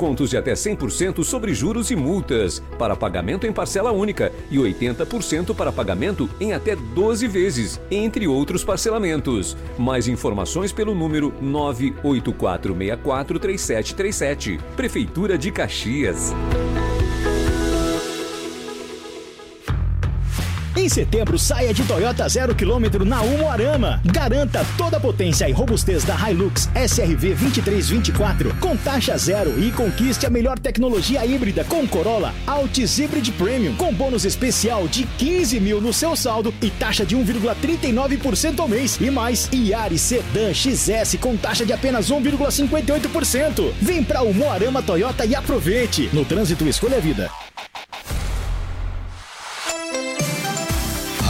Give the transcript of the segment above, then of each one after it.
Contos de até 100% sobre juros e multas, para pagamento em parcela única e 80% para pagamento em até 12 vezes, entre outros parcelamentos. Mais informações pelo número 984643737. Prefeitura de Caxias. Em setembro, saia de Toyota zero quilômetro na Umuarama. Garanta toda a potência e robustez da Hilux SRV 2324 com taxa zero e conquiste a melhor tecnologia híbrida com Corolla Altis Hybrid Premium com bônus especial de 15 mil no seu saldo e taxa de 1,39% ao mês. E mais, Yaris Sedan XS com taxa de apenas 1,58%. Vem pra Umuarama Toyota e aproveite. No trânsito, escolha a vida.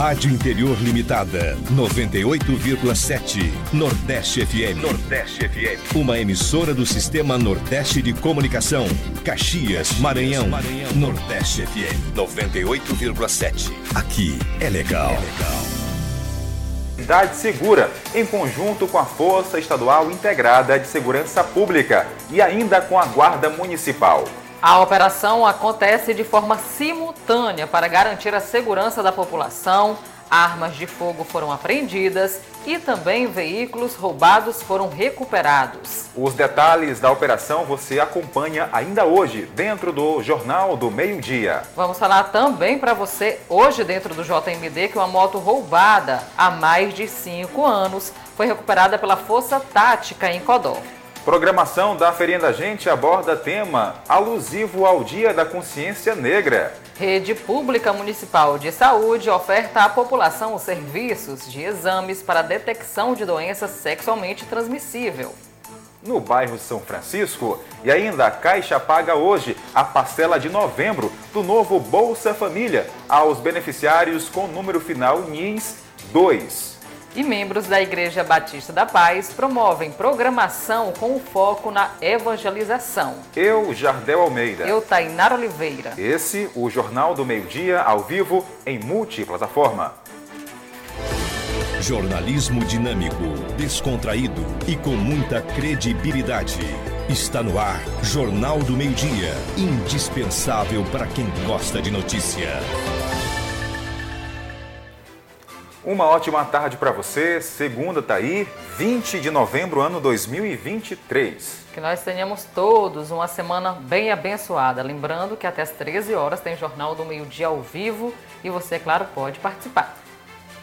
Rádio Interior Limitada, 98,7. Nordeste FM. Nordeste FM. Uma emissora do Sistema Nordeste de Comunicação. Caxias, Maranhão. Maranhão. Nordeste FM, 98,7. Aqui é legal. É legal. Cidade Segura, em conjunto com a Força Estadual Integrada de Segurança Pública e ainda com a Guarda Municipal. A operação acontece de forma simultânea para garantir a segurança da população. Armas de fogo foram apreendidas e também veículos roubados foram recuperados. Os detalhes da operação você acompanha ainda hoje, dentro do Jornal do Meio-Dia. Vamos falar também para você, hoje, dentro do JMD, que uma moto roubada há mais de cinco anos foi recuperada pela Força Tática em Codó. Programação da Feirinha da Gente aborda tema alusivo ao Dia da Consciência Negra. Rede Pública Municipal de Saúde oferta à população os serviços de exames para detecção de doença sexualmente transmissível. No bairro São Francisco, e ainda a Caixa paga hoje a parcela de novembro do novo Bolsa Família aos beneficiários com número final NIS 2 e membros da Igreja Batista da Paz promovem programação com foco na evangelização. Eu, Jardel Almeida. Eu, Tainara Oliveira. Esse, o Jornal do Meio Dia, ao vivo, em multiplataforma. Jornalismo dinâmico, descontraído e com muita credibilidade. Está no ar, Jornal do Meio Dia, indispensável para quem gosta de notícia. Uma ótima tarde para você. Segunda tá aí, 20 de novembro, ano 2023. Que nós tenhamos todos uma semana bem abençoada. Lembrando que até as 13 horas tem Jornal do Meio Dia ao vivo e você, claro, pode participar.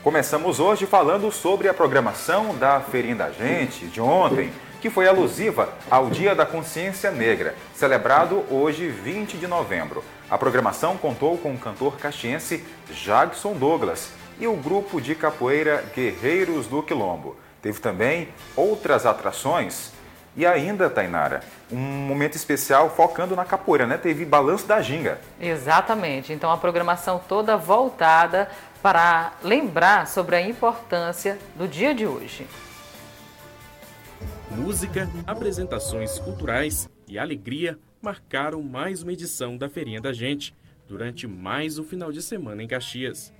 Começamos hoje falando sobre a programação da Feirinha da Gente de ontem, que foi alusiva ao Dia da Consciência Negra, celebrado hoje, 20 de novembro. A programação contou com o cantor caxiense Jagson Douglas, e o grupo de capoeira Guerreiros do Quilombo. Teve também outras atrações e ainda, Tainara, um momento especial focando na capoeira, né? Teve balanço da ginga. Exatamente. Então a programação toda voltada para lembrar sobre a importância do dia de hoje. Música, apresentações culturais e alegria marcaram mais uma edição da Feirinha da Gente durante mais um final de semana em Caxias.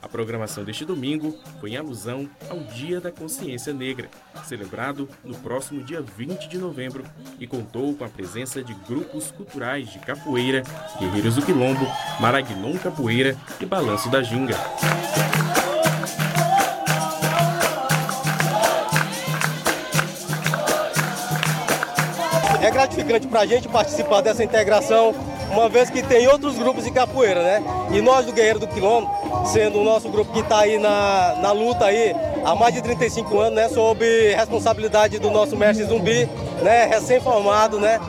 A programação deste domingo foi em alusão ao Dia da Consciência Negra, celebrado no próximo dia 20 de novembro, e contou com a presença de grupos culturais de capoeira, Guerreiros do Quilombo, Maraguilon Capoeira e Balanço da Ginga. É gratificante para a gente participar dessa integração uma vez que tem outros grupos de capoeira, né? E nós do Guerreiro do Quilombo, sendo o nosso grupo que está aí na, na luta aí há mais de 35 anos, né? Sob responsabilidade do nosso mestre Zumbi, né? Recém-formado, né?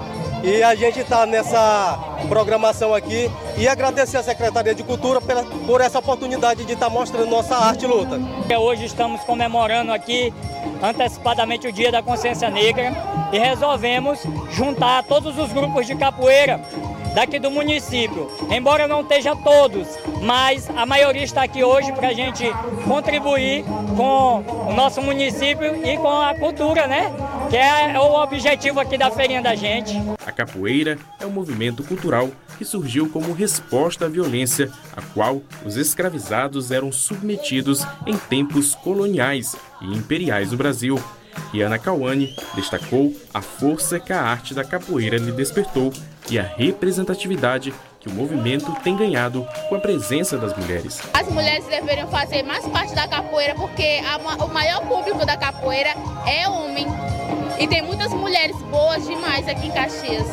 E a gente está nessa programação aqui e agradecer à Secretaria de Cultura pela, por essa oportunidade de estar tá mostrando nossa arte e luta. Hoje estamos comemorando aqui antecipadamente o Dia da Consciência Negra e resolvemos juntar todos os grupos de capoeira daqui do município. Embora não esteja todos, mas a maioria está aqui hoje para a gente contribuir com o nosso município e com a cultura, né? Que é o objetivo aqui da feirinha da gente. A capoeira é um movimento cultural que surgiu como resposta à violência a qual os escravizados eram submetidos em tempos coloniais e imperiais no Brasil. E Ana Cauane destacou a força que a arte da capoeira lhe despertou e a representatividade que o movimento tem ganhado com a presença das mulheres. As mulheres deveriam fazer mais parte da capoeira porque a, o maior público da capoeira é homem. E tem muitas mulheres boas demais aqui em Caxias.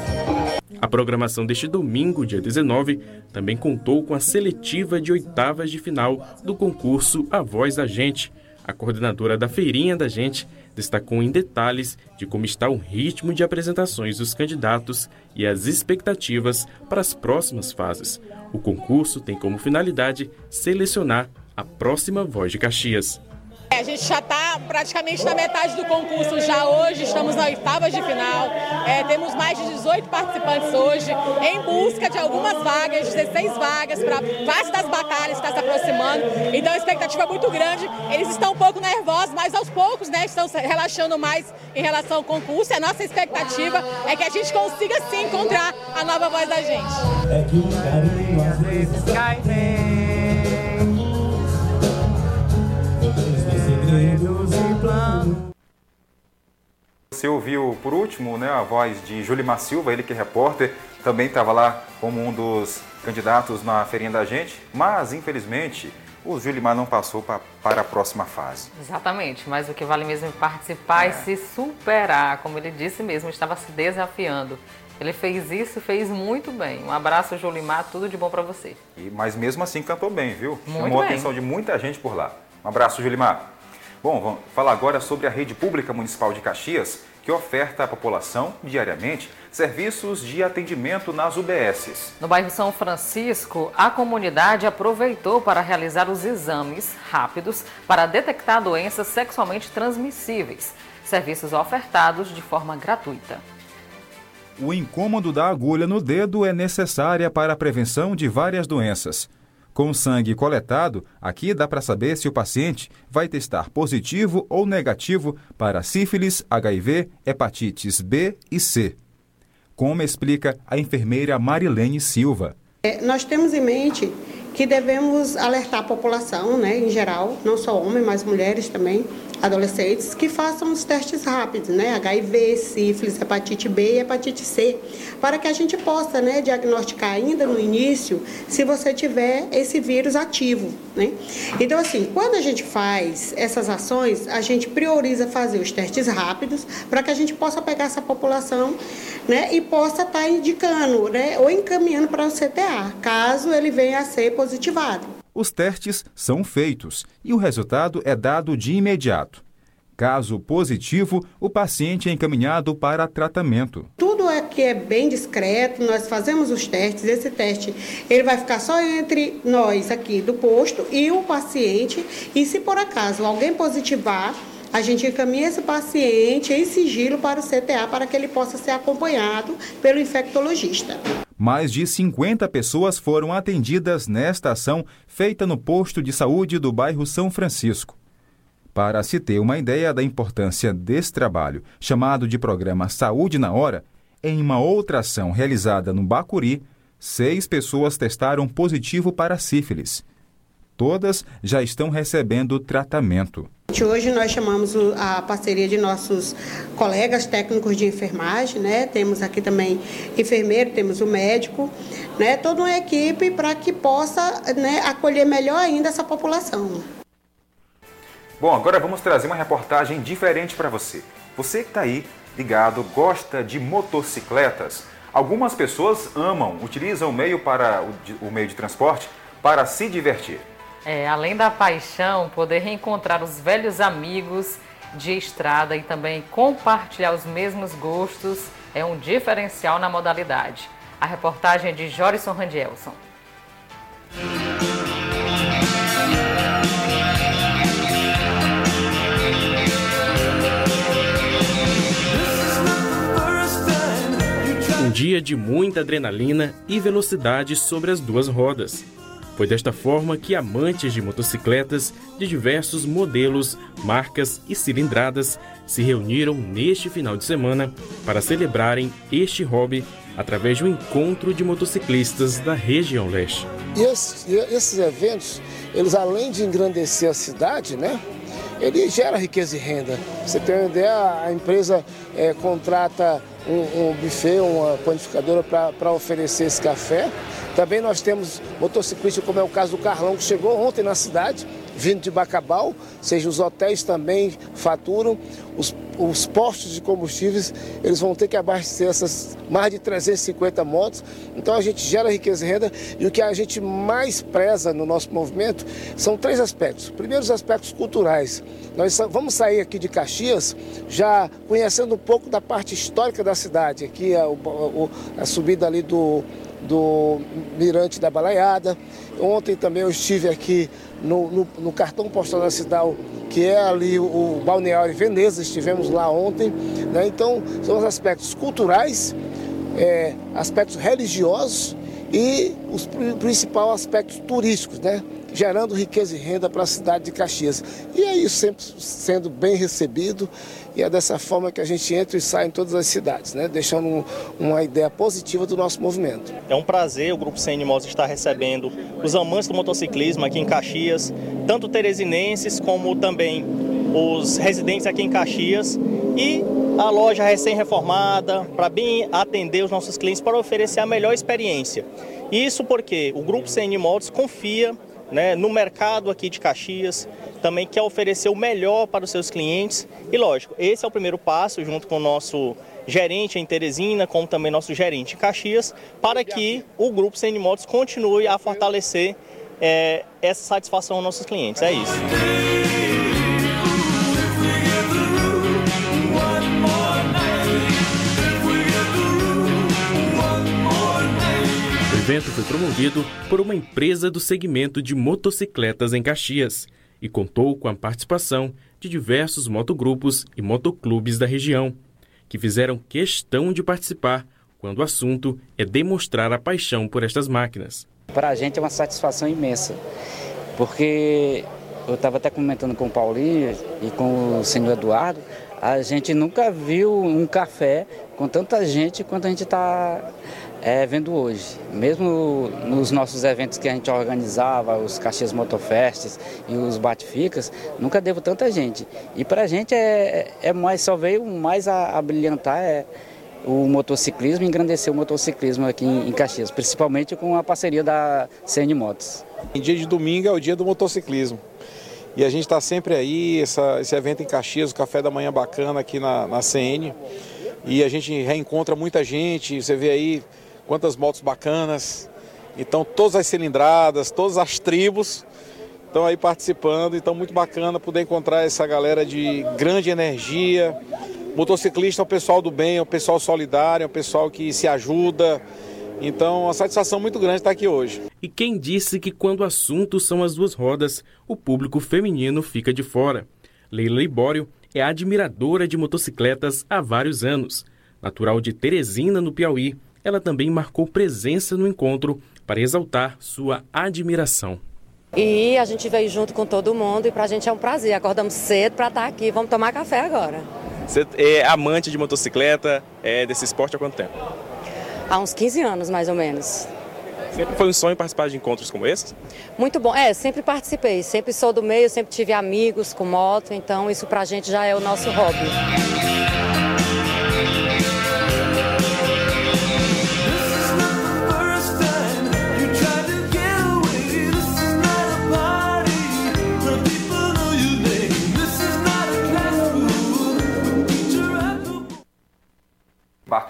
A programação deste domingo, dia 19, também contou com a seletiva de oitavas de final do concurso A Voz da Gente. A coordenadora da Feirinha da Gente destacou em detalhes de como está o ritmo de apresentações dos candidatos e as expectativas para as próximas fases. O concurso tem como finalidade selecionar a próxima voz de Caxias. É, a gente já está praticamente na metade do concurso já hoje, estamos na oitava de final. É, temos mais de 18 participantes hoje em busca de algumas vagas, 16 vagas para parte das batalhas que está se aproximando. Então a expectativa é muito grande. Eles estão um pouco nervosos, mas aos poucos né, estão relaxando mais em relação ao concurso. E a nossa expectativa é que a gente consiga sim encontrar a nova voz da gente. É que o carinho às vezes cai Você ouviu por último né, a voz de Julimar Silva, ele que é repórter, também estava lá como um dos candidatos na feirinha da gente, mas infelizmente o Julimar não passou pra, para a próxima fase. Exatamente, mas o que vale mesmo é participar é. e se superar, como ele disse mesmo, estava se desafiando. Ele fez isso, fez muito bem. Um abraço, Julimar, tudo de bom para você. E, mas mesmo assim cantou bem, viu? Muito Chamou bem. a atenção de muita gente por lá. Um abraço, Julimar. Bom, vamos falar agora sobre a rede pública municipal de Caxias, que oferta à população, diariamente, serviços de atendimento nas UBSs. No bairro São Francisco, a comunidade aproveitou para realizar os exames rápidos para detectar doenças sexualmente transmissíveis. Serviços ofertados de forma gratuita. O incômodo da agulha no dedo é necessária para a prevenção de várias doenças. Com sangue coletado, aqui dá para saber se o paciente vai testar positivo ou negativo para sífilis, HIV, hepatites B e C. Como explica a enfermeira Marilene Silva. É, nós temos em mente que devemos alertar a população, né, em geral, não só homens, mas mulheres também, adolescentes que façam os testes rápidos, né? HIV, sífilis, hepatite B e hepatite C, para que a gente possa, né, diagnosticar ainda no início se você tiver esse vírus ativo, né? Então, assim, quando a gente faz essas ações, a gente prioriza fazer os testes rápidos para que a gente possa pegar essa população, né, e possa estar tá indicando, né, ou encaminhando para o CTA, caso ele venha a ser positivado os testes são feitos e o resultado é dado de imediato. Caso positivo, o paciente é encaminhado para tratamento. Tudo aqui é bem discreto, nós fazemos os testes. Esse teste ele vai ficar só entre nós aqui do posto e o paciente. E se por acaso alguém positivar, a gente encaminha esse paciente em sigilo para o CTA para que ele possa ser acompanhado pelo infectologista. Mais de 50 pessoas foram atendidas nesta ação feita no posto de saúde do bairro São Francisco. Para se ter uma ideia da importância desse trabalho, chamado de programa Saúde na Hora, em uma outra ação realizada no Bacuri, seis pessoas testaram positivo para sífilis. Todas já estão recebendo tratamento. Hoje nós chamamos a parceria de nossos colegas técnicos de enfermagem, né? Temos aqui também enfermeiro, temos o médico, né? Toda uma equipe para que possa né, acolher melhor ainda essa população. Bom, agora vamos trazer uma reportagem diferente para você. Você que está aí ligado, gosta de motocicletas. Algumas pessoas amam, utilizam o meio para o, meio de transporte para se divertir. É, além da paixão, poder reencontrar os velhos amigos de estrada e também compartilhar os mesmos gostos é um diferencial na modalidade. A reportagem é de Jorison Randielson. Um dia de muita adrenalina e velocidade sobre as duas rodas. Foi desta forma que amantes de motocicletas de diversos modelos, marcas e cilindradas se reuniram neste final de semana para celebrarem este hobby através de um encontro de motociclistas da região leste. E esses, esses eventos, eles além de engrandecer a cidade, né, ele gera riqueza e renda. Você tem uma ideia, a empresa é, contrata um, um buffet, uma panificadora para oferecer esse café. Também nós temos motociclistas, como é o caso do Carlão, que chegou ontem na cidade, vindo de Bacabal, seja, os hotéis também faturam, os, os postos de combustíveis, eles vão ter que abastecer essas mais de 350 motos, então a gente gera riqueza e renda. E o que a gente mais preza no nosso movimento são três aspectos. Primeiro, os aspectos culturais. Nós vamos sair aqui de Caxias já conhecendo um pouco da parte histórica da cidade, aqui a, a, a subida ali do, do Mirante da Balaiada. Ontem também eu estive aqui no, no, no cartão postal nacional, que é ali o, o Balneário Veneza, estivemos lá ontem. Né? Então, são os aspectos culturais, é, aspectos religiosos e os principais aspectos turísticos, né? Gerando riqueza e renda para a cidade de Caxias. E é isso sempre sendo bem recebido e é dessa forma que a gente entra e sai em todas as cidades, né? deixando um, uma ideia positiva do nosso movimento. É um prazer o Grupo CN Motos estar recebendo os amantes do motociclismo aqui em Caxias, tanto teresinenses como também os residentes aqui em Caxias e a loja recém-reformada para bem atender os nossos clientes para oferecer a melhor experiência. Isso porque o Grupo CN Motos confia né, no mercado aqui de Caxias, também quer oferecer o melhor para os seus clientes. E lógico, esse é o primeiro passo, junto com o nosso gerente em Teresina, como também nosso gerente em Caxias, para que o grupo CN Motos continue a fortalecer é, essa satisfação aos nossos clientes. É isso. Evento foi promovido por uma empresa do segmento de motocicletas em Caxias e contou com a participação de diversos motogrupos e motoclubes da região, que fizeram questão de participar quando o assunto é demonstrar a paixão por estas máquinas. Para a gente é uma satisfação imensa, porque eu estava até comentando com o Paulinho e com o senhor Eduardo, a gente nunca viu um café com tanta gente quanto a gente está é, vendo hoje. Mesmo nos nossos eventos que a gente organizava, os Caxias Motofests e os Batificas, nunca devo tanta gente. E para a gente é, é mais, só veio mais a, a brilhantar é, o motociclismo engrandecer o motociclismo aqui em, em Caxias, principalmente com a parceria da CN Motos. Em dia de domingo é o dia do motociclismo. E a gente está sempre aí, essa, esse evento em Caxias, o café da manhã bacana aqui na, na CN. E a gente reencontra muita gente, você vê aí quantas motos bacanas. Então, todas as cilindradas, todas as tribos estão aí participando. Então, muito bacana poder encontrar essa galera de grande energia. Motociclista é o pessoal do bem, é o pessoal solidário, é o pessoal que se ajuda. Então, uma satisfação muito grande estar aqui hoje. E quem disse que quando o assunto são as duas rodas, o público feminino fica de fora? Leila Libório é admiradora de motocicletas há vários anos. Natural de Teresina, no Piauí, ela também marcou presença no encontro para exaltar sua admiração. E a gente veio junto com todo mundo e para a gente é um prazer. Acordamos cedo para estar aqui, vamos tomar café agora. Você é amante de motocicleta, é desse esporte há quanto tempo? Há uns 15 anos, mais ou menos. Sempre foi um sonho participar de encontros como esses? Muito bom. É, sempre participei. Sempre sou do meio, sempre tive amigos com moto, então isso para a gente já é o nosso hobby.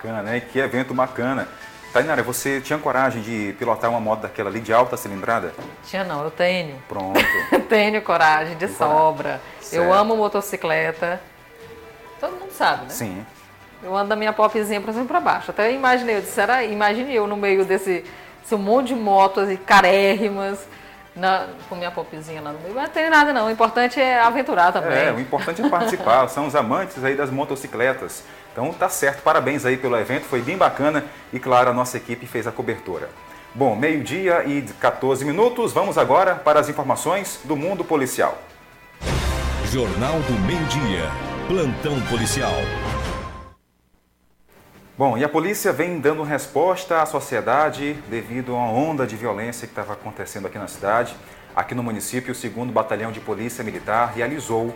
Bacana, hein? Que evento bacana. Tainara, você tinha coragem de pilotar uma moto daquela ali de alta cilindrada? Tinha não, eu tenho. Pronto. tenho coragem, de Tem sobra. Certo. Eu amo motocicleta. Todo mundo sabe, né? Sim. Eu ando da minha popzinha pra cima e pra baixo. Até imaginei, eu disse, era, imagine eu no meio desse, desse monte de motos e carérrimas, na, com minha popzinha lá no meio. Mas não tem nada não, o importante é aventurar também. É, o importante é participar. São os amantes aí das motocicletas. Então tá certo, parabéns aí pelo evento, foi bem bacana e claro, a nossa equipe fez a cobertura. Bom, meio-dia e 14 minutos, vamos agora para as informações do mundo policial. Jornal do Meio-Dia, Plantão Policial. Bom, e a polícia vem dando resposta à sociedade devido a uma onda de violência que estava acontecendo aqui na cidade. Aqui no município, o 2 Batalhão de Polícia Militar realizou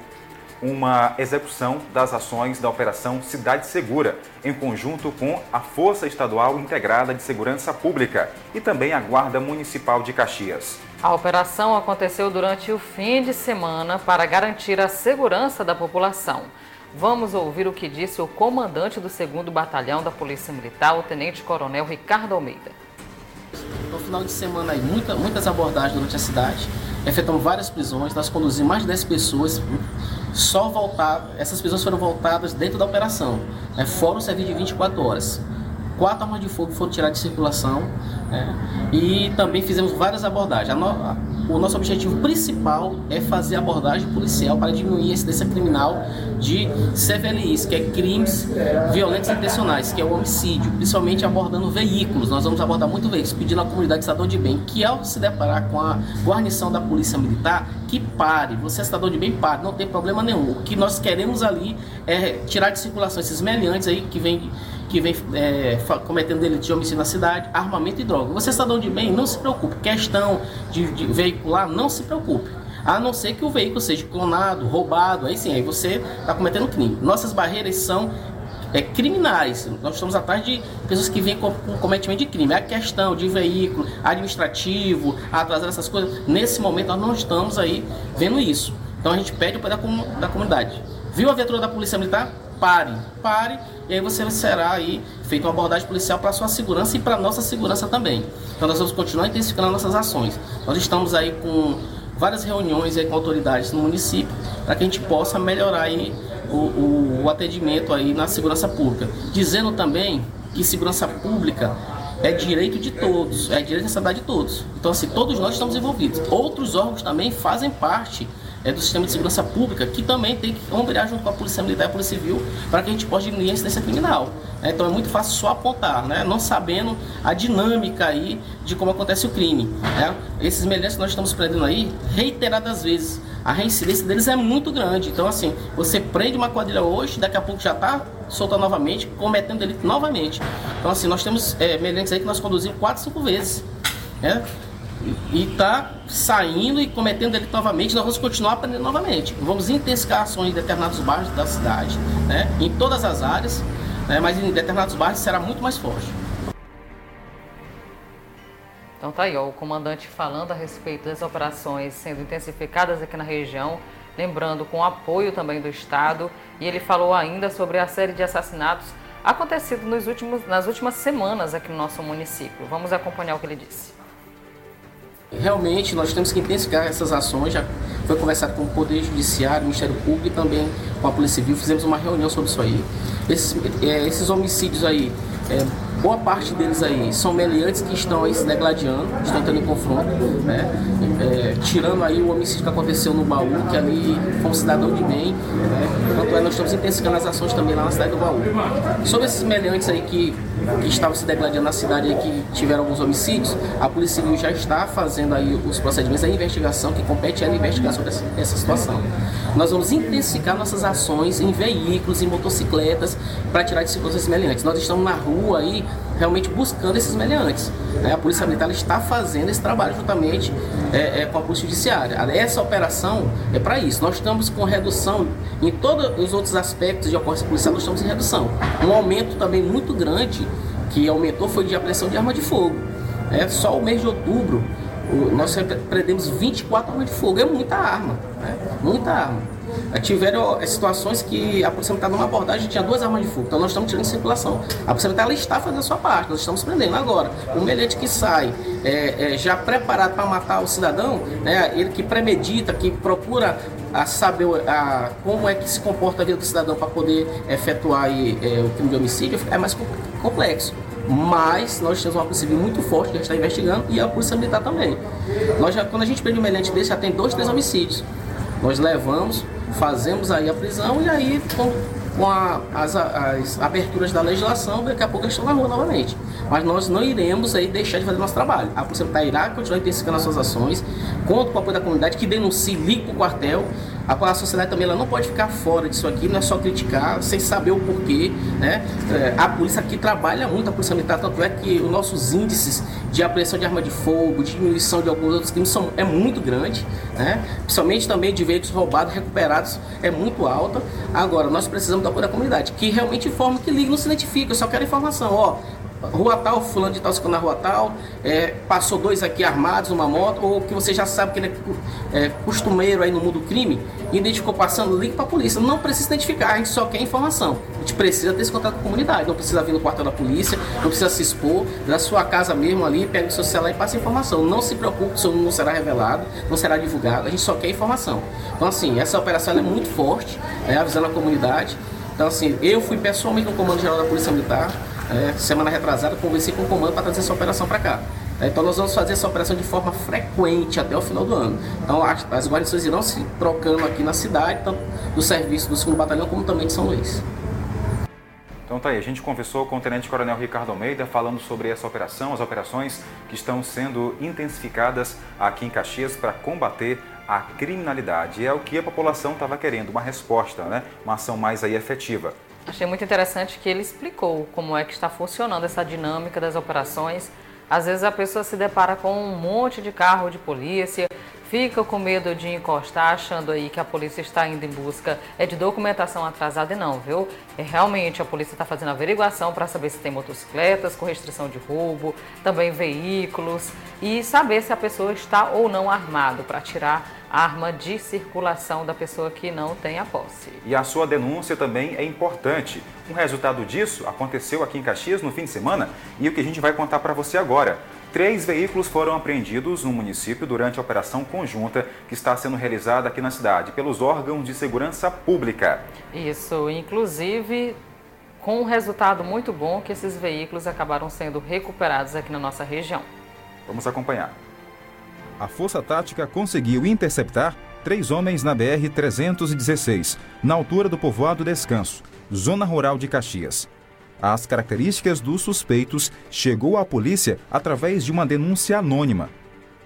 uma execução das ações da Operação Cidade Segura, em conjunto com a Força Estadual Integrada de Segurança Pública e também a Guarda Municipal de Caxias. A operação aconteceu durante o fim de semana para garantir a segurança da população. Vamos ouvir o que disse o comandante do 2 Batalhão da Polícia Militar, o Tenente Coronel Ricardo Almeida. No final de semana, aí, muita, muitas abordagens durante a cidade, efetuamos várias prisões, nós conduzimos mais de 10 pessoas, só voltar, essas prisões foram voltadas dentro da operação, né, fora o serviço de 24 horas quatro armas de fogo foram tiradas de circulação né? e também fizemos várias abordagens. No, o nosso objetivo principal é fazer abordagem policial para diminuir a incidência criminal de CVLIs, que é crimes violentos intencionais, que é o homicídio, principalmente abordando veículos. Nós vamos abordar muito veículos, pedindo à comunidade cidadão de bem que ao se deparar com a guarnição da polícia militar, que pare. Você é cidadão de bem, pare, não tem problema nenhum. O que nós queremos ali é tirar de circulação esses meliantes aí que vêm que vem é, cometendo delito de homicídio na cidade, armamento e droga. Você, cidadão de bem, não se preocupe. Questão de, de veicular, não se preocupe. A não ser que o veículo seja clonado, roubado, aí sim, aí você está cometendo crime. Nossas barreiras são é, criminais. Nós estamos atrás de pessoas que vêm com, com cometimento de crime. A questão de veículo administrativo, atrasar essas coisas, nesse momento nós não estamos aí vendo isso. Então a gente pede o da, da comunidade. Viu a viatura da Polícia Militar? Pare, pare e aí você será aí feito uma abordagem policial para a sua segurança e para a nossa segurança também. Então nós vamos continuar intensificando nossas ações. Nós estamos aí com várias reuniões aí com autoridades no município para que a gente possa melhorar aí o, o, o atendimento aí na segurança pública. Dizendo também que segurança pública é direito de todos, é direito da cidade de todos. Então, assim, todos nós estamos envolvidos. Outros órgãos também fazem parte é, do sistema de segurança pública, que também tem que ombrear junto com a Polícia Militar e a Polícia Civil para que a gente possa diminuir a incidência criminal. É, então é muito fácil só apontar, né? não sabendo a dinâmica aí de como acontece o crime. Né? Esses meliantes que nós estamos prendendo aí, reiteradas vezes, a reincidência deles é muito grande. Então, assim, você prende uma quadrilha hoje, daqui a pouco já está solta novamente, cometendo delito novamente. Então, assim, nós temos é, aí que nós conduzimos quatro, cinco vezes. Né? e está saindo e cometendo delito novamente, nós vamos continuar aprendendo novamente. Vamos intensificar ações em determinados bairros da cidade, né, em todas as áreas, né, mas em determinados bairros será muito mais forte. Então tá aí, ó, o comandante falando a respeito das operações sendo intensificadas aqui na região, lembrando com apoio também do Estado, e ele falou ainda sobre a série de assassinatos acontecido nos últimos, nas últimas semanas aqui no nosso município. Vamos acompanhar o que ele disse. Realmente nós temos que intensificar essas ações. Já foi conversado com o Poder Judiciário, o Ministério Público e também com a Polícia Civil. Fizemos uma reunião sobre isso aí. Esses, é, esses homicídios aí, é, boa parte deles aí são meliantes que estão aí se degladiando, estão em confronto, né? É, tirando aí o homicídio que aconteceu no Baú, que ali foi um cidadão de bem, né? Tanto é, nós estamos intensificando as ações também lá na cidade do Baú. Sobre esses meliantes aí que que estavam se degladiando na cidade e que tiveram alguns homicídios, a Polícia Civil já está fazendo aí os procedimentos, a investigação que compete a investigação dessa, dessa situação. Nós vamos intensificar nossas ações em veículos, em motocicletas, para tirar de circulação esses meliantes. Nós estamos na rua aí realmente buscando esses meliantes. Né? A Polícia Militar está fazendo esse trabalho juntamente é, é, com a Polícia Judiciária. Essa operação é para isso. Nós estamos com redução em todos os outros aspectos de ocorrência policial, nós estamos em redução. Um aumento também muito grande que aumentou foi de apreensão de arma de fogo. É, só o mês de outubro nós prendemos 24 armas de fogo, é muita arma, né? muita arma. Tiveram situações que a polícia militar numa abordagem tinha duas armas de fogo, então nós estamos tirando circulação. A polícia militar ela está fazendo a sua parte, nós estamos prendendo. Agora, um melhete que sai é, é, já preparado para matar o cidadão, né, ele que premedita, que procura a saber a, como é que se comporta a vida do cidadão para poder efetuar aí, é, o crime de homicídio, é mais complexo. Mas nós temos uma polícia muito forte que está investigando e a polícia militar também. Nós já, quando a gente prende um melhante desse, já tem dois, três homicídios. Nós levamos, fazemos aí a prisão e aí com, com a, as, as, aberturas da legislação, daqui a pouco eles estão na rua novamente. Mas nós não iremos aí deixar de fazer nosso trabalho. A Polícia Militar irá continuar intensificando as suas ações, conto com o apoio da comunidade que denuncie, ligue para o quartel. A, sociedade também ela não pode ficar fora disso aqui, não é só criticar, sem saber o porquê. Né? É, a polícia aqui trabalha muito, a polícia militar, tanto é que os nossos índices de apreensão de arma de fogo, diminuição de alguns outros crimes são, é muito grande, né? principalmente também de veículos roubados, recuperados, é muito alta. Agora, nós precisamos da apoio da comunidade, que realmente informe, que liga, não se identifica, eu só quero informação. Ó, rua tal, fulano de tal na rua tal, é, passou dois aqui armados numa moto, ou que você já sabe que ele é, é costumeiro aí no mundo do crime, identificou passando, ligue para a polícia. Não precisa identificar, a gente só quer informação. A gente precisa ter esse contato com a comunidade, não precisa vir no quartel da polícia, não precisa se expor, da sua casa mesmo ali, pega o seu celular e passa informação. Não se preocupe, seu não será revelado, não será divulgado, a gente só quer informação. Então assim, essa operação é muito forte, é, avisando a comunidade. Então assim, eu fui pessoalmente no Comando Geral da Polícia Militar, é, semana retrasada, conversei com o comando para trazer essa operação para cá. É, então nós vamos fazer essa operação de forma frequente até o final do ano. Então as, as guarnições irão se trocando aqui na cidade, tanto do serviço do 2 Batalhão como também de São Luís. Então tá aí, a gente conversou com o Tenente Coronel Ricardo Almeida falando sobre essa operação, as operações que estão sendo intensificadas aqui em Caxias para combater a criminalidade. É o que a população estava querendo, uma resposta, né? uma ação mais aí efetiva. Achei muito interessante que ele explicou como é que está funcionando essa dinâmica das operações. Às vezes a pessoa se depara com um monte de carro de polícia, fica com medo de encostar, achando aí que a polícia está indo em busca é de documentação atrasada e não, viu? É realmente a polícia está fazendo averiguação para saber se tem motocicletas com restrição de roubo, também veículos e saber se a pessoa está ou não armado para tirar arma de circulação da pessoa que não tem a posse. E a sua denúncia também é importante. Um resultado disso aconteceu aqui em Caxias no fim de semana e o que a gente vai contar para você agora. Três veículos foram apreendidos no município durante a operação conjunta que está sendo realizada aqui na cidade pelos órgãos de segurança pública. Isso, inclusive com um resultado muito bom que esses veículos acabaram sendo recuperados aqui na nossa região. Vamos acompanhar a Força Tática conseguiu interceptar três homens na BR-316, na altura do povoado Descanso, zona rural de Caxias. As características dos suspeitos chegou à polícia através de uma denúncia anônima,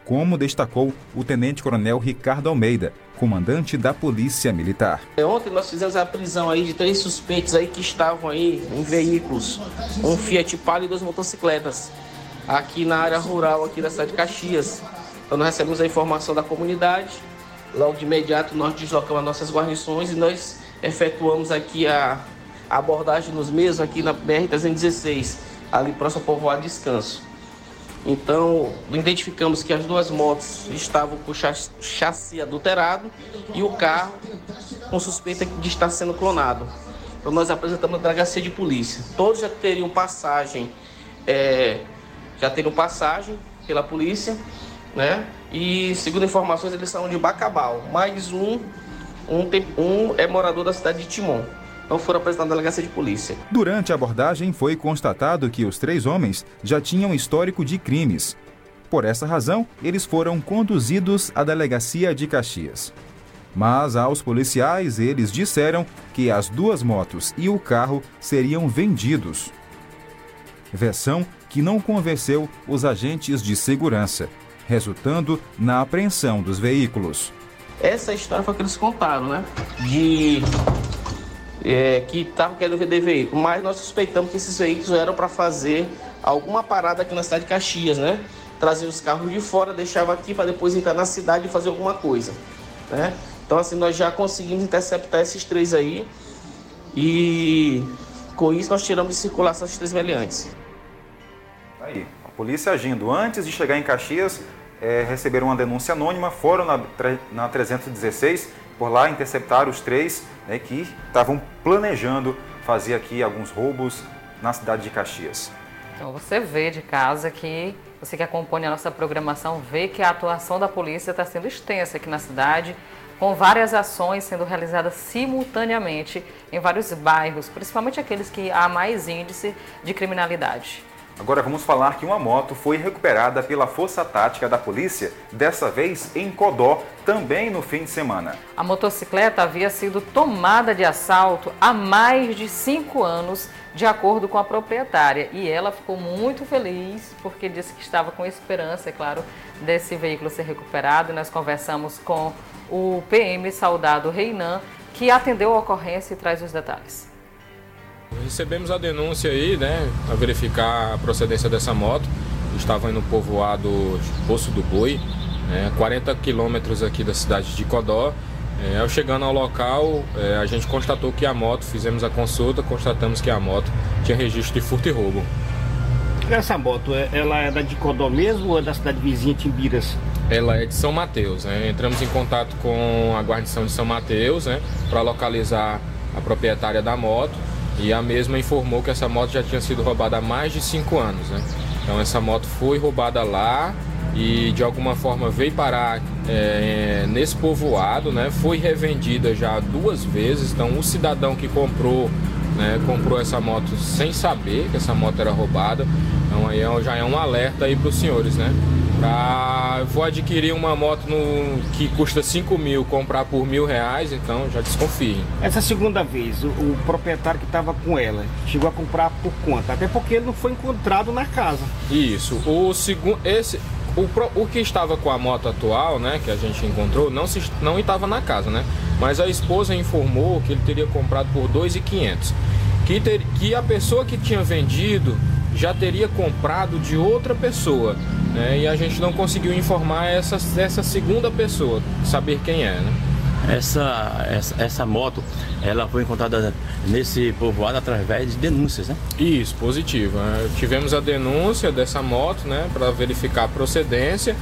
como destacou o tenente-coronel Ricardo Almeida, comandante da Polícia Militar. É, ontem nós fizemos a prisão aí de três suspeitos aí que estavam aí em veículos, um Fiat Palio e duas motocicletas, aqui na área rural aqui da cidade de Caxias. Então nós recebemos a informação da comunidade, logo de imediato nós deslocamos as nossas guarnições e nós efetuamos aqui a, abordagem nos mesmos aqui na BR-316, ali próximo ao povoado Descanso. Então, identificamos que as duas motos estavam com chassi adulterado e o carro com suspeita de estar sendo clonado. Então, nós apresentamos a delegacia de polícia. Todos já teriam passagem, é, já teriam passagem pela polícia né? E segundo informações, eles são de Bacabal. Mais um, um, um é morador da cidade de Timon. Então foram apresentados na delegacia de polícia. Durante a abordagem, foi constatado que os três homens já tinham histórico de crimes. Por essa razão, eles foram conduzidos à delegacia de Caxias. Mas aos policiais, eles disseram que as duas motos e o carro seriam vendidos. Versão que não convenceu os agentes de segurança resultando na apreensão dos veículos. Essa história foi que eles contaram, né? De é, que estavam querendo vender veículo, mas nós suspeitamos que esses veículos eram para fazer alguma parada aqui na cidade de Caxias, né? Trazer os carros de fora, deixava aqui para depois entrar na cidade e fazer alguma coisa, né? Então assim nós já conseguimos interceptar esses três aí e com isso nós tiramos de circulação esses três meliantes. Aí, polícia agindo. Antes de chegar em Caxias, é, receberam uma denúncia anônima, foram na, na 316, por lá interceptaram os três né, que estavam planejando fazer aqui alguns roubos na cidade de Caxias. Então você vê de casa que você que acompanha a nossa programação vê que a atuação da polícia está sendo extensa aqui na cidade, com várias ações sendo realizadas simultaneamente em vários bairros, principalmente aqueles que há mais índice de criminalidade. Agora vamos falar que uma moto foi recuperada pela Força Tática da Polícia, dessa vez em Codó, também no fim de semana. A motocicleta havia sido tomada de assalto há mais de cinco anos, de acordo com a proprietária, e ela ficou muito feliz porque disse que estava com esperança, é claro, desse veículo ser recuperado. Nós conversamos com o PM Saudado Reinan, que atendeu a ocorrência e traz os detalhes. Recebemos a denúncia aí, né, a verificar a procedência dessa moto. Estava no povoado Poço do Boi, né, 40 quilômetros aqui da cidade de Codó. É, ao chegando ao local, é, a gente constatou que a moto, fizemos a consulta, constatamos que a moto tinha registro de furto e roubo. Essa moto, é, ela é da de Codó mesmo ou é da cidade vizinha Timbiras? Ela é de São Mateus, né? Entramos em contato com a guarnição de São Mateus, né? Para localizar a proprietária da moto e a mesma informou que essa moto já tinha sido roubada há mais de cinco anos, né? Então essa moto foi roubada lá e de alguma forma veio parar é, nesse povoado, né? Foi revendida já duas vezes. Então o cidadão que comprou, né, comprou essa moto sem saber que essa moto era roubada. Então aí é já é um alerta aí para os senhores, né? Pra, vou adquirir uma moto no, que custa 5 mil, comprar por mil reais, então já desconfiem. Essa segunda vez, o, o proprietário que estava com ela chegou a comprar por conta, até porque ele não foi encontrado na casa. Isso. O segundo, esse, o, o que estava com a moto atual, né, que a gente encontrou, não, se, não estava na casa, né? Mas a esposa informou que ele teria comprado por 2.500. Que, ter, que a pessoa que tinha vendido já teria comprado de outra pessoa. Né? E a gente não conseguiu informar essa, essa segunda pessoa, saber quem é. Né? Essa, essa, essa moto, ela foi encontrada nesse povoado através de denúncias, né? Isso, positivo. Né? Tivemos a denúncia dessa moto, né, para verificar a procedência.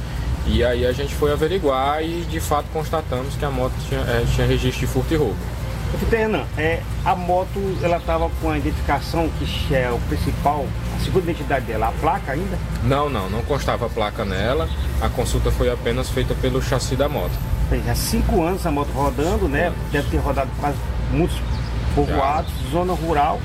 E aí a gente foi averiguar e de fato constatamos que a moto tinha, é, tinha registro de furto e roubo. Renan, é, a moto ela estava com a identificação que é o principal, a segunda identidade dela, a placa ainda? Não, não, não constava a placa nela. A consulta foi apenas feita pelo chassi da moto. Já cinco anos a moto rodando, né? Deve ter rodado quase muitos povoados, já. zona rural.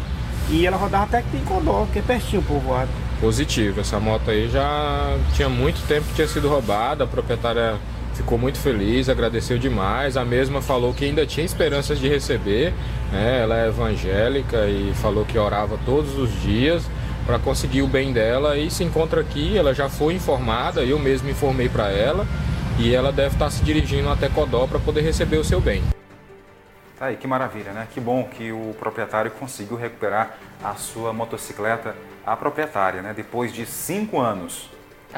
E ela rodava até que tem Condó, que é pertinho o povoado. Positivo, essa moto aí já tinha muito tempo que tinha sido roubada, a proprietária ficou muito feliz, agradeceu demais. A mesma falou que ainda tinha esperanças de receber. Né? Ela é evangélica e falou que orava todos os dias para conseguir o bem dela e se encontra aqui. Ela já foi informada, eu mesmo informei para ela e ela deve estar se dirigindo até Codó para poder receber o seu bem. Tá aí, que maravilha, né? Que bom que o proprietário conseguiu recuperar a sua motocicleta, a proprietária, né? Depois de cinco anos.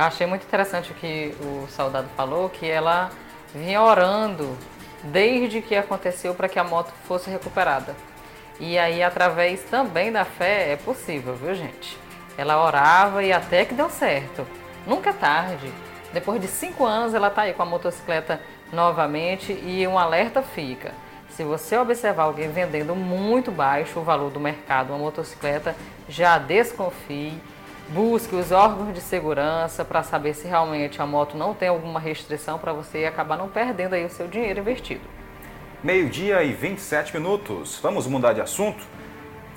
Eu achei muito interessante o que o soldado falou, que ela vinha orando desde que aconteceu para que a moto fosse recuperada. E aí, através também da fé, é possível, viu, gente? Ela orava e até que deu certo. Nunca é tarde. Depois de cinco anos, ela está aí com a motocicleta novamente e um alerta fica. Se você observar alguém vendendo muito baixo o valor do mercado uma motocicleta, já desconfie busque os órgãos de segurança para saber se realmente a moto não tem alguma restrição para você acabar não perdendo aí o seu dinheiro investido. Meio-dia e 27 minutos. Vamos mudar de assunto?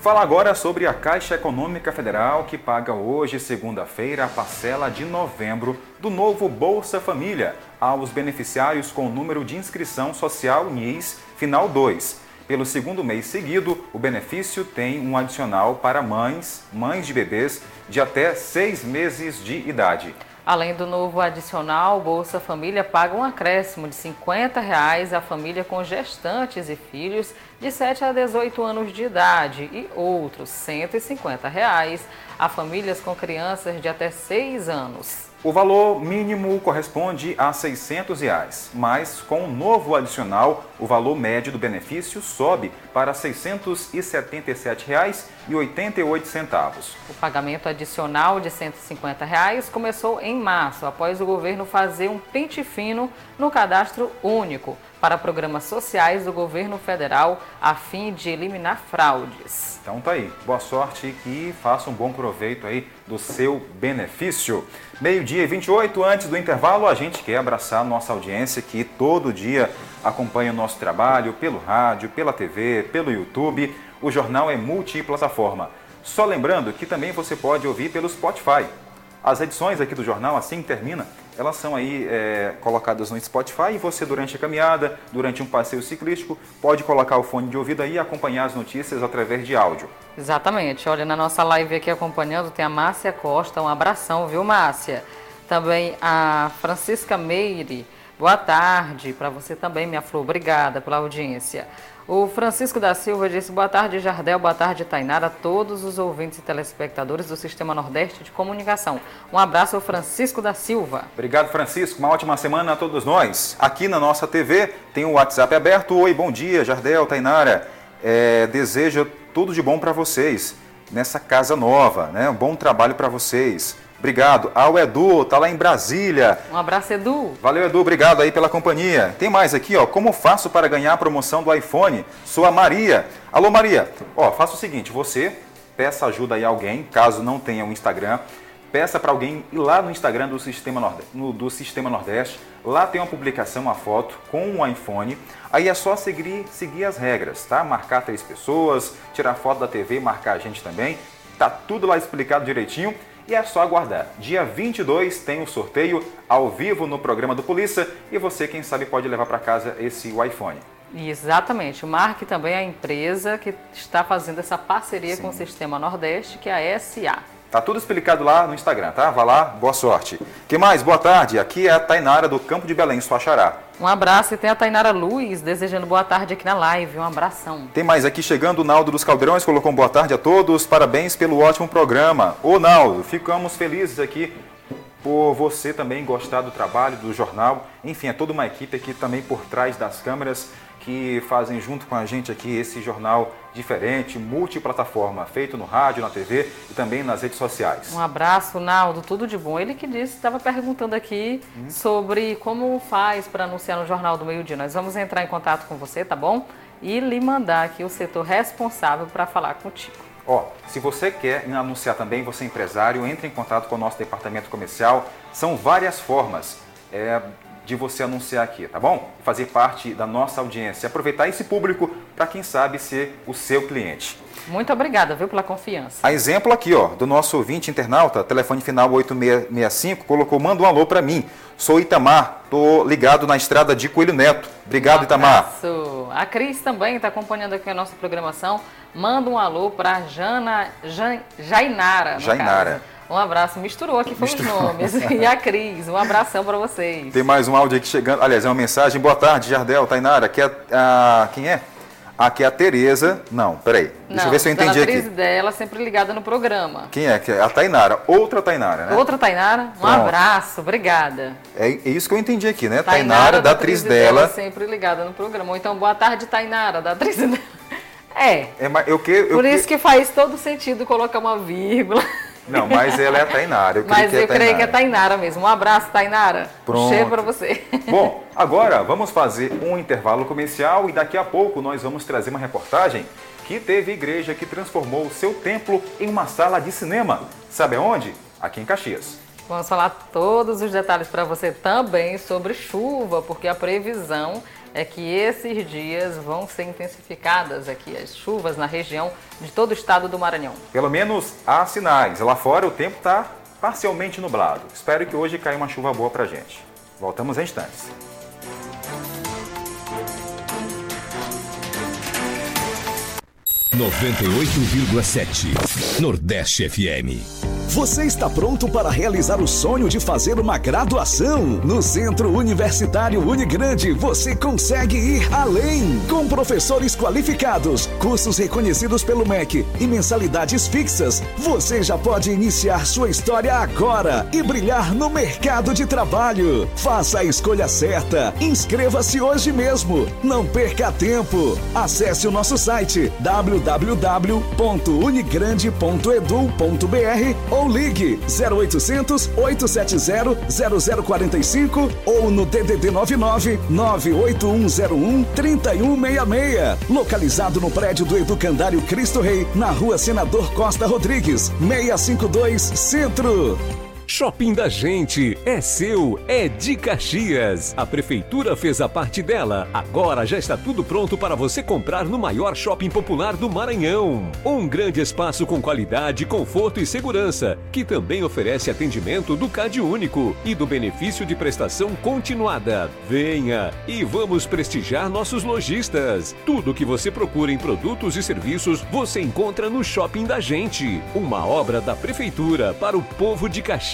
Fala agora sobre a Caixa Econômica Federal que paga hoje, segunda-feira, a parcela de novembro do novo Bolsa Família aos beneficiários com número de inscrição social NIS final 2 pelo segundo mês seguido, o benefício tem um adicional para mães, mães de bebês de até seis meses de idade. Além do novo adicional, Bolsa Família paga um acréscimo de 50 reais à família com gestantes e filhos de 7 a 18 anos de idade e outros 150 reais a famílias com crianças de até 6 anos. O valor mínimo corresponde a 600 reais, mas com o novo adicional, o valor médio do benefício sobe para R$ 677,88. O pagamento adicional de 150 reais começou em março, após o governo fazer um pente fino no cadastro único para programas sociais do governo federal a fim de eliminar fraudes. Então tá aí. Boa sorte e faça um bom proveito aí do seu benefício. Meio-dia e 28, antes do intervalo, a gente quer abraçar nossa audiência que todo dia acompanha o nosso trabalho pelo rádio, pela TV, pelo YouTube. O jornal é multiplataforma. Só lembrando que também você pode ouvir pelo Spotify. As edições aqui do jornal, assim que termina, elas são aí é, colocadas no Spotify e você durante a caminhada, durante um passeio ciclístico, pode colocar o fone de ouvido aí e acompanhar as notícias através de áudio. Exatamente. Olha, na nossa live aqui acompanhando tem a Márcia Costa, um abração, viu Márcia? Também a Francisca Meire, Boa tarde para você também, minha flor. Obrigada pela audiência. O Francisco da Silva disse: Boa tarde, Jardel. Boa tarde, Tainara. Todos os ouvintes e telespectadores do Sistema Nordeste de Comunicação. Um abraço ao Francisco da Silva. Obrigado, Francisco. Uma ótima semana a todos nós. Aqui na nossa TV tem o WhatsApp aberto. Oi, bom dia, Jardel, Tainara. É, desejo tudo de bom para vocês nessa casa nova, né? Um bom trabalho para vocês. Obrigado. Ao Edu, tá lá em Brasília. Um abraço, Edu. Valeu, Edu. Obrigado aí pela companhia. Tem mais aqui, ó. Como faço para ganhar a promoção do iPhone? Sou a Maria. Alô, Maria. Ó, faça o seguinte, você peça ajuda aí a alguém, caso não tenha um Instagram, peça para alguém ir lá no Instagram do Sistema, Nordeste, no, do Sistema Nordeste. Lá tem uma publicação, uma foto com um iPhone. Aí é só seguir, seguir as regras, tá? Marcar três pessoas, tirar foto da TV, marcar a gente também. Tá tudo lá explicado direitinho. E é só aguardar. Dia 22 tem o sorteio ao vivo no programa do Polícia e você, quem sabe, pode levar para casa esse iPhone. Exatamente. Marque também a empresa que está fazendo essa parceria Sim. com o Sistema Nordeste, que é a SA. Tá tudo explicado lá no Instagram, tá? Vá lá, boa sorte. que mais? Boa tarde. Aqui é a Tainara do Campo de Belém, Suaxará. Um abraço e tem a Tainara Luiz desejando boa tarde aqui na live. Um abração. Tem mais aqui chegando o Naldo dos Caldeirões, colocou um boa tarde a todos. Parabéns pelo ótimo programa. Ô Naldo, ficamos felizes aqui por você também gostar do trabalho do jornal. Enfim, é toda uma equipe aqui também por trás das câmeras que fazem junto com a gente aqui esse jornal diferente, multiplataforma, feito no rádio, na TV e também nas redes sociais. Um abraço, Naldo, tudo de bom. Ele que disse, estava perguntando aqui hum. sobre como faz para anunciar no Jornal do Meio Dia. Nós vamos entrar em contato com você, tá bom? E lhe mandar aqui o setor responsável para falar contigo. Ó, se você quer anunciar também, você é empresário, entre em contato com o nosso departamento comercial. São várias formas. É, de você anunciar aqui, tá bom? Fazer parte da nossa audiência, aproveitar esse público para quem sabe ser o seu cliente. Muito obrigada, viu, pela confiança. A exemplo aqui, ó, do nosso ouvinte internauta, telefone final 8665, colocou, manda um alô para mim. Sou Itamar, tô ligado na estrada de Coelho Neto. Obrigado, um Itamar. A Cris também está acompanhando aqui a nossa programação. Manda um alô para Jana Jan, Jainara. Jainara. Um abraço, misturou aqui foi os nomes. e a Cris, um abração para vocês. Tem mais um áudio aqui chegando. Aliás, é uma mensagem. Boa tarde, Jardel, Tainara. Aqui é a. Quem é? Aqui é a Tereza. Não, peraí. Deixa Não, eu ver se eu entendi aqui. A dela sempre ligada no programa. Quem é? A Tainara. Outra Tainara, né? Outra Tainara. Um Pronto. abraço, obrigada. É, é, isso que eu entendi aqui, né? Tainara, Tainara da, atriz dela. dela. sempre ligada no programa. Ou então, boa tarde, Tainara, da atriz dela. É. é eu que, eu Por que... isso que faz todo sentido colocar uma vírgula. Não, mas ela é a Tainara. Eu mas eu é creio que é Tainara mesmo. Um abraço, Tainara. Pronto. Cheiro para você. Bom, agora vamos fazer um intervalo comercial e daqui a pouco nós vamos trazer uma reportagem que teve igreja que transformou o seu templo em uma sala de cinema. Sabe aonde? Aqui em Caxias. Vamos falar todos os detalhes para você também sobre chuva, porque a previsão é que esses dias vão ser intensificadas aqui as chuvas na região de todo o estado do Maranhão. Pelo menos há sinais. Lá fora o tempo está parcialmente nublado. Espero que hoje caia uma chuva boa para gente. Voltamos em instantes. Noventa e oito vírgula sete Nordeste FM. Você está pronto para realizar o sonho de fazer uma graduação? No Centro Universitário Unigrande, você consegue ir além. Com professores qualificados, cursos reconhecidos pelo MEC e mensalidades fixas, você já pode iniciar sua história agora e brilhar no mercado de trabalho. Faça a escolha certa. Inscreva-se hoje mesmo. Não perca tempo. Acesse o nosso site www.unigrande.edu.br ou ligue 0800 870 0045 ou no DDD 99 98101 3166. Localizado no prédio do Educandário Cristo Rei, na rua Senador Costa Rodrigues, 652 Centro. Shopping da Gente é seu, é de Caxias. A prefeitura fez a parte dela. Agora já está tudo pronto para você comprar no maior shopping popular do Maranhão. Um grande espaço com qualidade, conforto e segurança, que também oferece atendimento do CAD único e do benefício de prestação continuada. Venha e vamos prestigiar nossos lojistas. Tudo que você procura em produtos e serviços você encontra no Shopping da Gente. Uma obra da prefeitura para o povo de Caxias.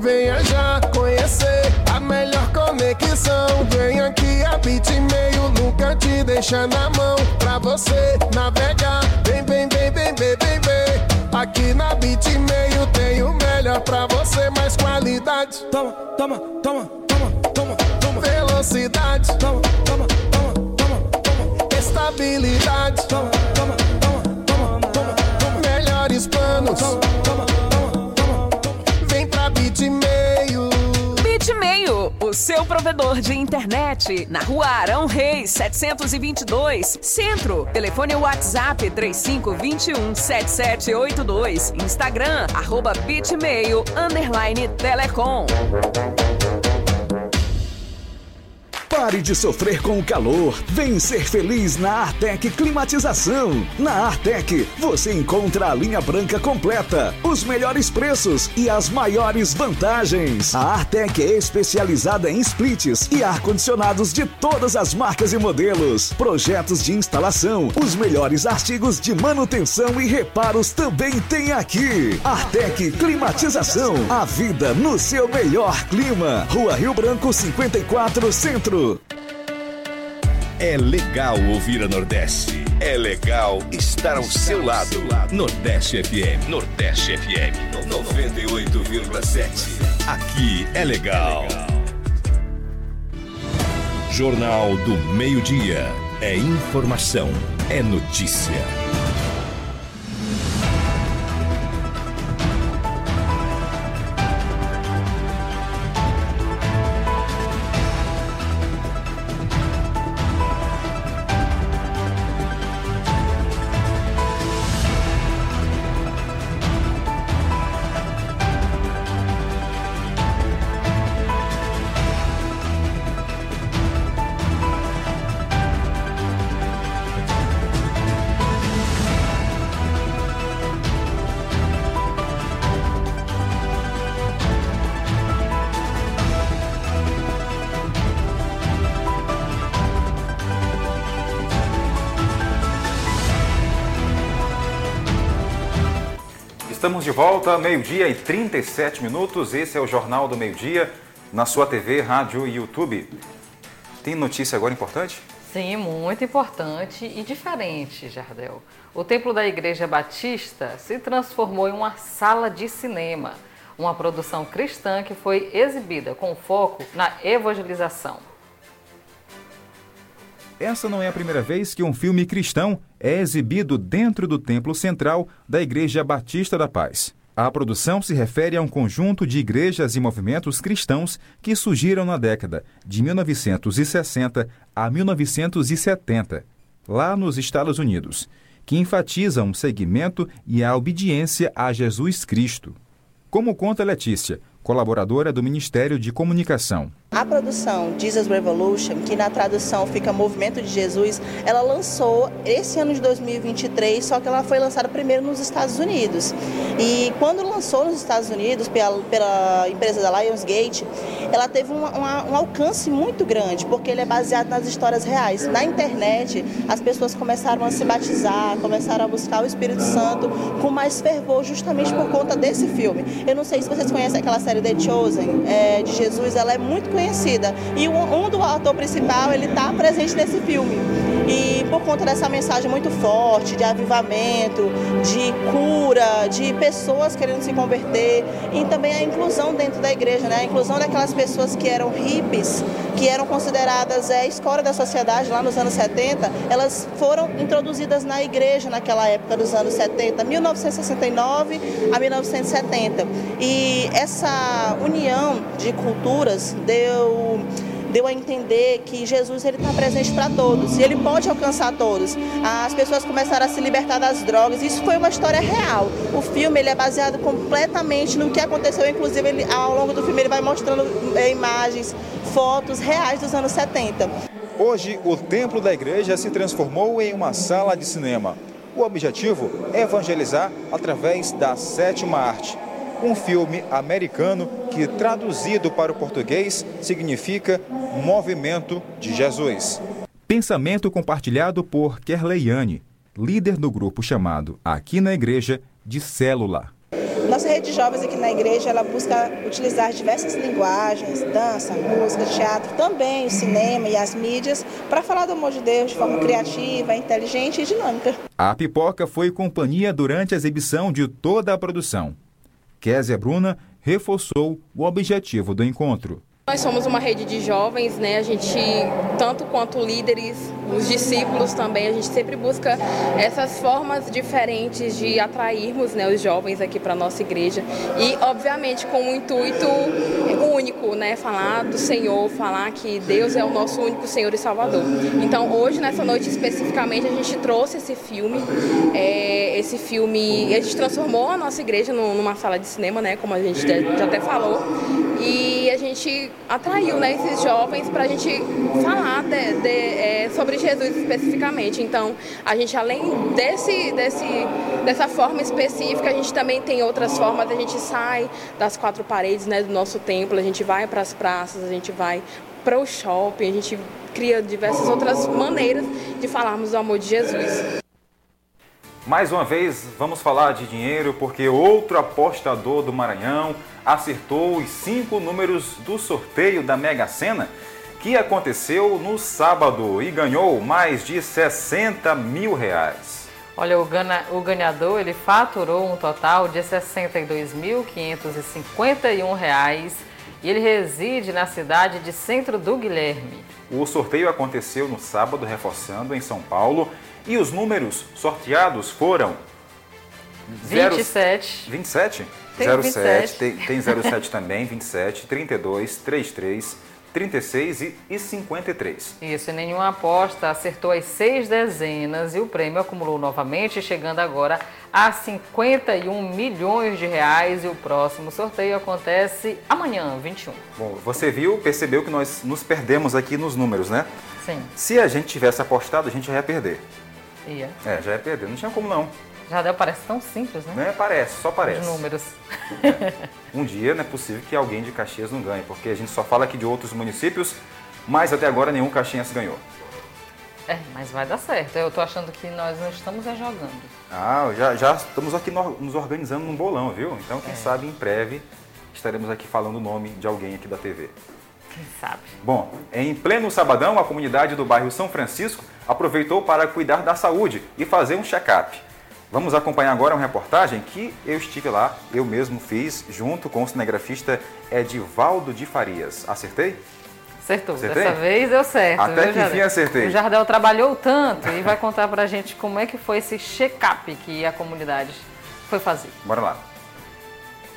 Venha já conhecer a melhor conexão. Vem aqui a Bitmail, nunca te deixa na mão. Pra você navegar, vem, vem, vem, vem, vem, vem, vem. Aqui na Bitmail tem o melhor pra você, mais qualidade. Toma, toma, toma, toma, toma, toma. Velocidade. Toma, toma, toma, toma, toma. Estabilidade. Toma, toma, toma, toma, toma, toma. Melhores planos. Toma, toma, Bitmail, o seu provedor de internet. Na rua Arão Reis, 722, Centro. Telefone WhatsApp 3521 7782. Instagram, arroba Bitmail, underline Telecom. Pare de sofrer com o calor. Vem ser feliz na Artec Climatização. Na Artec, você encontra a linha branca completa, os melhores preços e as maiores vantagens. A Artec é especializada em splits e ar-condicionados de todas as marcas e modelos. Projetos de instalação, os melhores artigos de manutenção e reparos também tem aqui. Artec Climatização. A vida no seu melhor clima. Rua Rio Branco 54 Centro. É legal ouvir a Nordeste. É legal estar ao seu lado. Nordeste FM. Nordeste FM. 98,7. Aqui é legal. Jornal do Meio-Dia. É informação. É notícia. Estamos de volta, meio-dia e 37 minutos. Esse é o Jornal do Meio-Dia, na sua TV, rádio e YouTube. Tem notícia agora importante? Sim, muito importante e diferente, Jardel. O templo da Igreja Batista se transformou em uma sala de cinema, uma produção cristã que foi exibida com foco na evangelização. Essa não é a primeira vez que um filme cristão é exibido dentro do templo central da Igreja Batista da Paz. A produção se refere a um conjunto de igrejas e movimentos cristãos que surgiram na década de 1960 a 1970, lá nos Estados Unidos, que enfatizam o seguimento e a obediência a Jesus Cristo. Como conta Letícia, colaboradora do Ministério de Comunicação. A produção Jesus Revolution, que na tradução fica Movimento de Jesus, ela lançou esse ano de 2023, só que ela foi lançada primeiro nos Estados Unidos. E quando lançou nos Estados Unidos, pela, pela empresa da Lionsgate, ela teve um, alcance muito grande, porque ele é baseado nas histórias reais. Na internet, as pessoas começaram a se batizar, começaram a buscar o Espírito Santo com mais fervor, justamente por conta desse filme. Eu não sei se vocês conhecem aquela série The Chosen, é, de Jesus, ela é muito conhecida conhecida. E um, um do ator principal, ele está presente nesse filme. E por conta dessa mensagem muito forte de avivamento, de cura, de pessoas querendo se converter e também a inclusão dentro da igreja, né? A inclusão daquelas pessoas que eram hippies, que eram consideradas é, escória da sociedade lá nos anos 70, elas foram introduzidas na igreja naquela época dos anos 70, 1969 a 1970. E essa união de culturas deu deu a entender que Jesus ele está presente para todos e ele pode alcançar todos. As pessoas começaram a se libertar das drogas. Isso foi uma história real. O filme ele é baseado completamente no que aconteceu, inclusive ele, ao longo do filme ele vai mostrando é, imagens, fotos reais dos anos 70. Hoje, o templo da igreja se transformou em uma sala de cinema. O objetivo é evangelizar através da sétima arte, um filme americano que, traduzido para o português, significa Movimento de Jesus. Pensamento compartilhado por Kerleiane, líder do grupo chamado Aqui na Igreja de Célula. Nossa rede de jovens aqui na igreja, ela busca utilizar diversas linguagens, dança, música, teatro, também o cinema e as mídias, para falar do amor de Deus de forma criativa, inteligente e dinâmica. A pipoca foi companhia durante a exibição de toda a produção. Késia Bruna reforçou o objetivo do encontro. Nós somos uma rede de jovens, né? A gente, tanto quanto líderes, os discípulos também, a gente sempre busca essas formas diferentes de atrairmos né, os jovens aqui para a nossa igreja. E, obviamente, com um intuito único, né? Falar do Senhor, falar que Deus é o nosso único Senhor e Salvador. Então, hoje, nessa noite especificamente, a gente trouxe esse filme. É, esse filme, a gente transformou a nossa igreja numa sala de cinema, né? Como a gente já até falou. E a gente atraiu né, esses jovens para a gente falar de, de, é, sobre Jesus especificamente. Então, a gente, além desse, desse, dessa forma específica, a gente também tem outras formas. A gente sai das quatro paredes né, do nosso templo, a gente vai para as praças, a gente vai para o shopping, a gente cria diversas outras maneiras de falarmos do amor de Jesus. Mais uma vez, vamos falar de dinheiro porque outro apostador do Maranhão acertou os cinco números do sorteio da Mega Sena que aconteceu no sábado e ganhou mais de 60 mil reais. Olha, o, gana, o ganhador ele faturou um total de 62.551 reais e ele reside na cidade de Centro do Guilherme. O sorteio aconteceu no sábado, reforçando, em São Paulo, e os números sorteados foram 27. 27? Tem 07, 27. Tem, tem 07 também, 27, 32, 33, 36 e, e 53. Isso, e nenhuma aposta acertou as seis dezenas e o prêmio acumulou novamente, chegando agora a 51 milhões de reais e o próximo sorteio acontece amanhã, 21. Bom, você viu, percebeu que nós nos perdemos aqui nos números, né? Sim. Se a gente tivesse apostado, a gente já ia perder. Ia. É, já ia perder. Não tinha como não. Jardel parece tão simples, né? Não parece, só parece. Os números. É. Um dia não é possível que alguém de Caxias não ganhe, porque a gente só fala aqui de outros municípios, mas até agora nenhum caxiense ganhou. É, mas vai dar certo. Eu tô achando que nós não estamos é jogando. Ah, já, já estamos aqui nos organizando num bolão, viu? Então, quem é. sabe em breve estaremos aqui falando o nome de alguém aqui da TV. Quem sabe? Bom, em pleno sabadão, a comunidade do bairro São Francisco aproveitou para cuidar da saúde e fazer um check-up. Vamos acompanhar agora uma reportagem que eu estive lá, eu mesmo fiz, junto com o cinegrafista Edivaldo de Farias. Acertei? Acertou. Acertei? Dessa vez deu certo. Até que enfim acertei. O Jardel trabalhou tanto e vai contar pra gente como é que foi esse check-up que a comunidade foi fazer. Bora lá.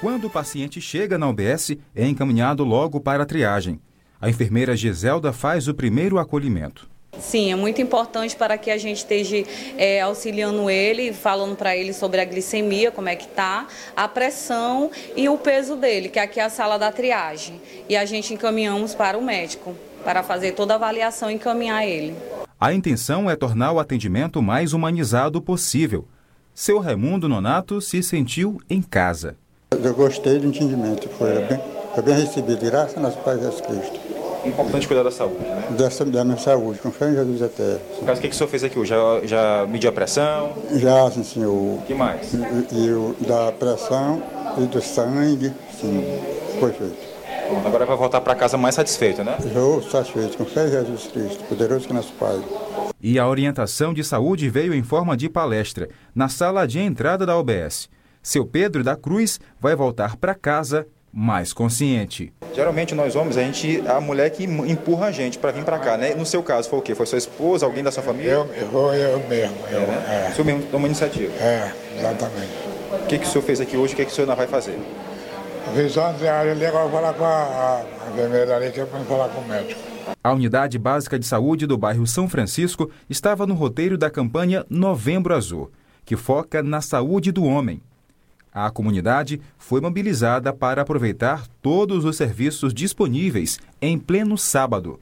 Quando o paciente chega na UBS, é encaminhado logo para a triagem. A enfermeira Giselda faz o primeiro acolhimento. Sim, é muito importante para que a gente esteja é, auxiliando ele, falando para ele sobre a glicemia, como é que tá, a pressão e o peso dele, que aqui é a sala da triagem. E a gente encaminhamos para o médico, para fazer toda a avaliação e encaminhar ele. A intenção é tornar o atendimento mais humanizado possível. Seu Raimundo Nonato se sentiu em casa. Eu gostei do entendimento, foi bem, foi bem recebido, graças a Jesus Cristo importante cuidar da saúde, né? Dessa, da minha saúde, com fé em Jesus até. No caso, o que, que o senhor fez aqui hoje? Já, já mediu a pressão? Já, sim, senhor. O que mais? E, e o da pressão e do sangue, sim, foi feito. Agora vai voltar para casa mais satisfeito, né? Eu satisfeito, com fé em Jesus Cristo, poderoso que nosso Pai. E a orientação de saúde veio em forma de palestra, na sala de entrada da OBS. Seu Pedro da Cruz vai voltar para casa mais consciente. Geralmente nós homens, a gente a mulher que empurra a gente para vir para cá, né? No seu caso foi o quê? Foi sua esposa, alguém da sua família? Eu, eu, eu mesmo. Eu, é, né? é. O senhor mesmo tomou iniciativa? É, exatamente. O que, que o senhor fez aqui hoje? O que, que o senhor ainda vai fazer? Eu fiz antes ali, agora falar com a, a enfermeira ali, que é para falar com o médico. A Unidade Básica de Saúde do bairro São Francisco estava no roteiro da campanha Novembro Azul, que foca na saúde do homem. A comunidade foi mobilizada para aproveitar todos os serviços disponíveis em pleno sábado,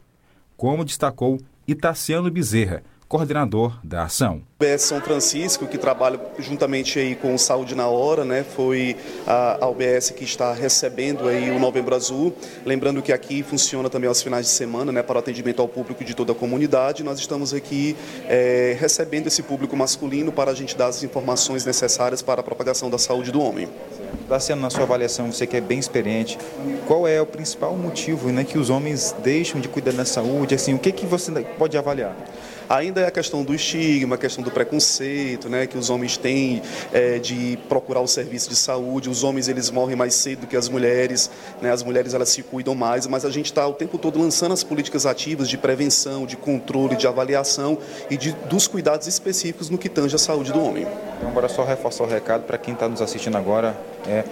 como destacou Itaciano Bezerra, coordenador da ação. O UBS São Francisco, que trabalha juntamente aí com o Saúde na Hora, né, foi a, a UBS que está recebendo aí o Novembro Azul. Lembrando que aqui funciona também aos finais de semana, né, para o atendimento ao público de toda a comunidade. Nós estamos aqui é, recebendo esse público masculino para a gente dar as informações necessárias para a propagação da saúde do homem. Daciano, na sua avaliação, você que é bem experiente, qual é o principal motivo né, que os homens deixam de cuidar da saúde? Assim, o que, que você pode avaliar? Ainda é a questão do estigma, a questão do preconceito, né, que os homens têm é, de procurar o serviço de saúde. Os homens eles morrem mais cedo do que as mulheres, né, as mulheres elas se cuidam mais, mas a gente está o tempo todo lançando as políticas ativas de prevenção, de controle, de avaliação e de, dos cuidados específicos no que tange a saúde do homem. Então, agora só reforçar o recado para quem está nos assistindo agora. É,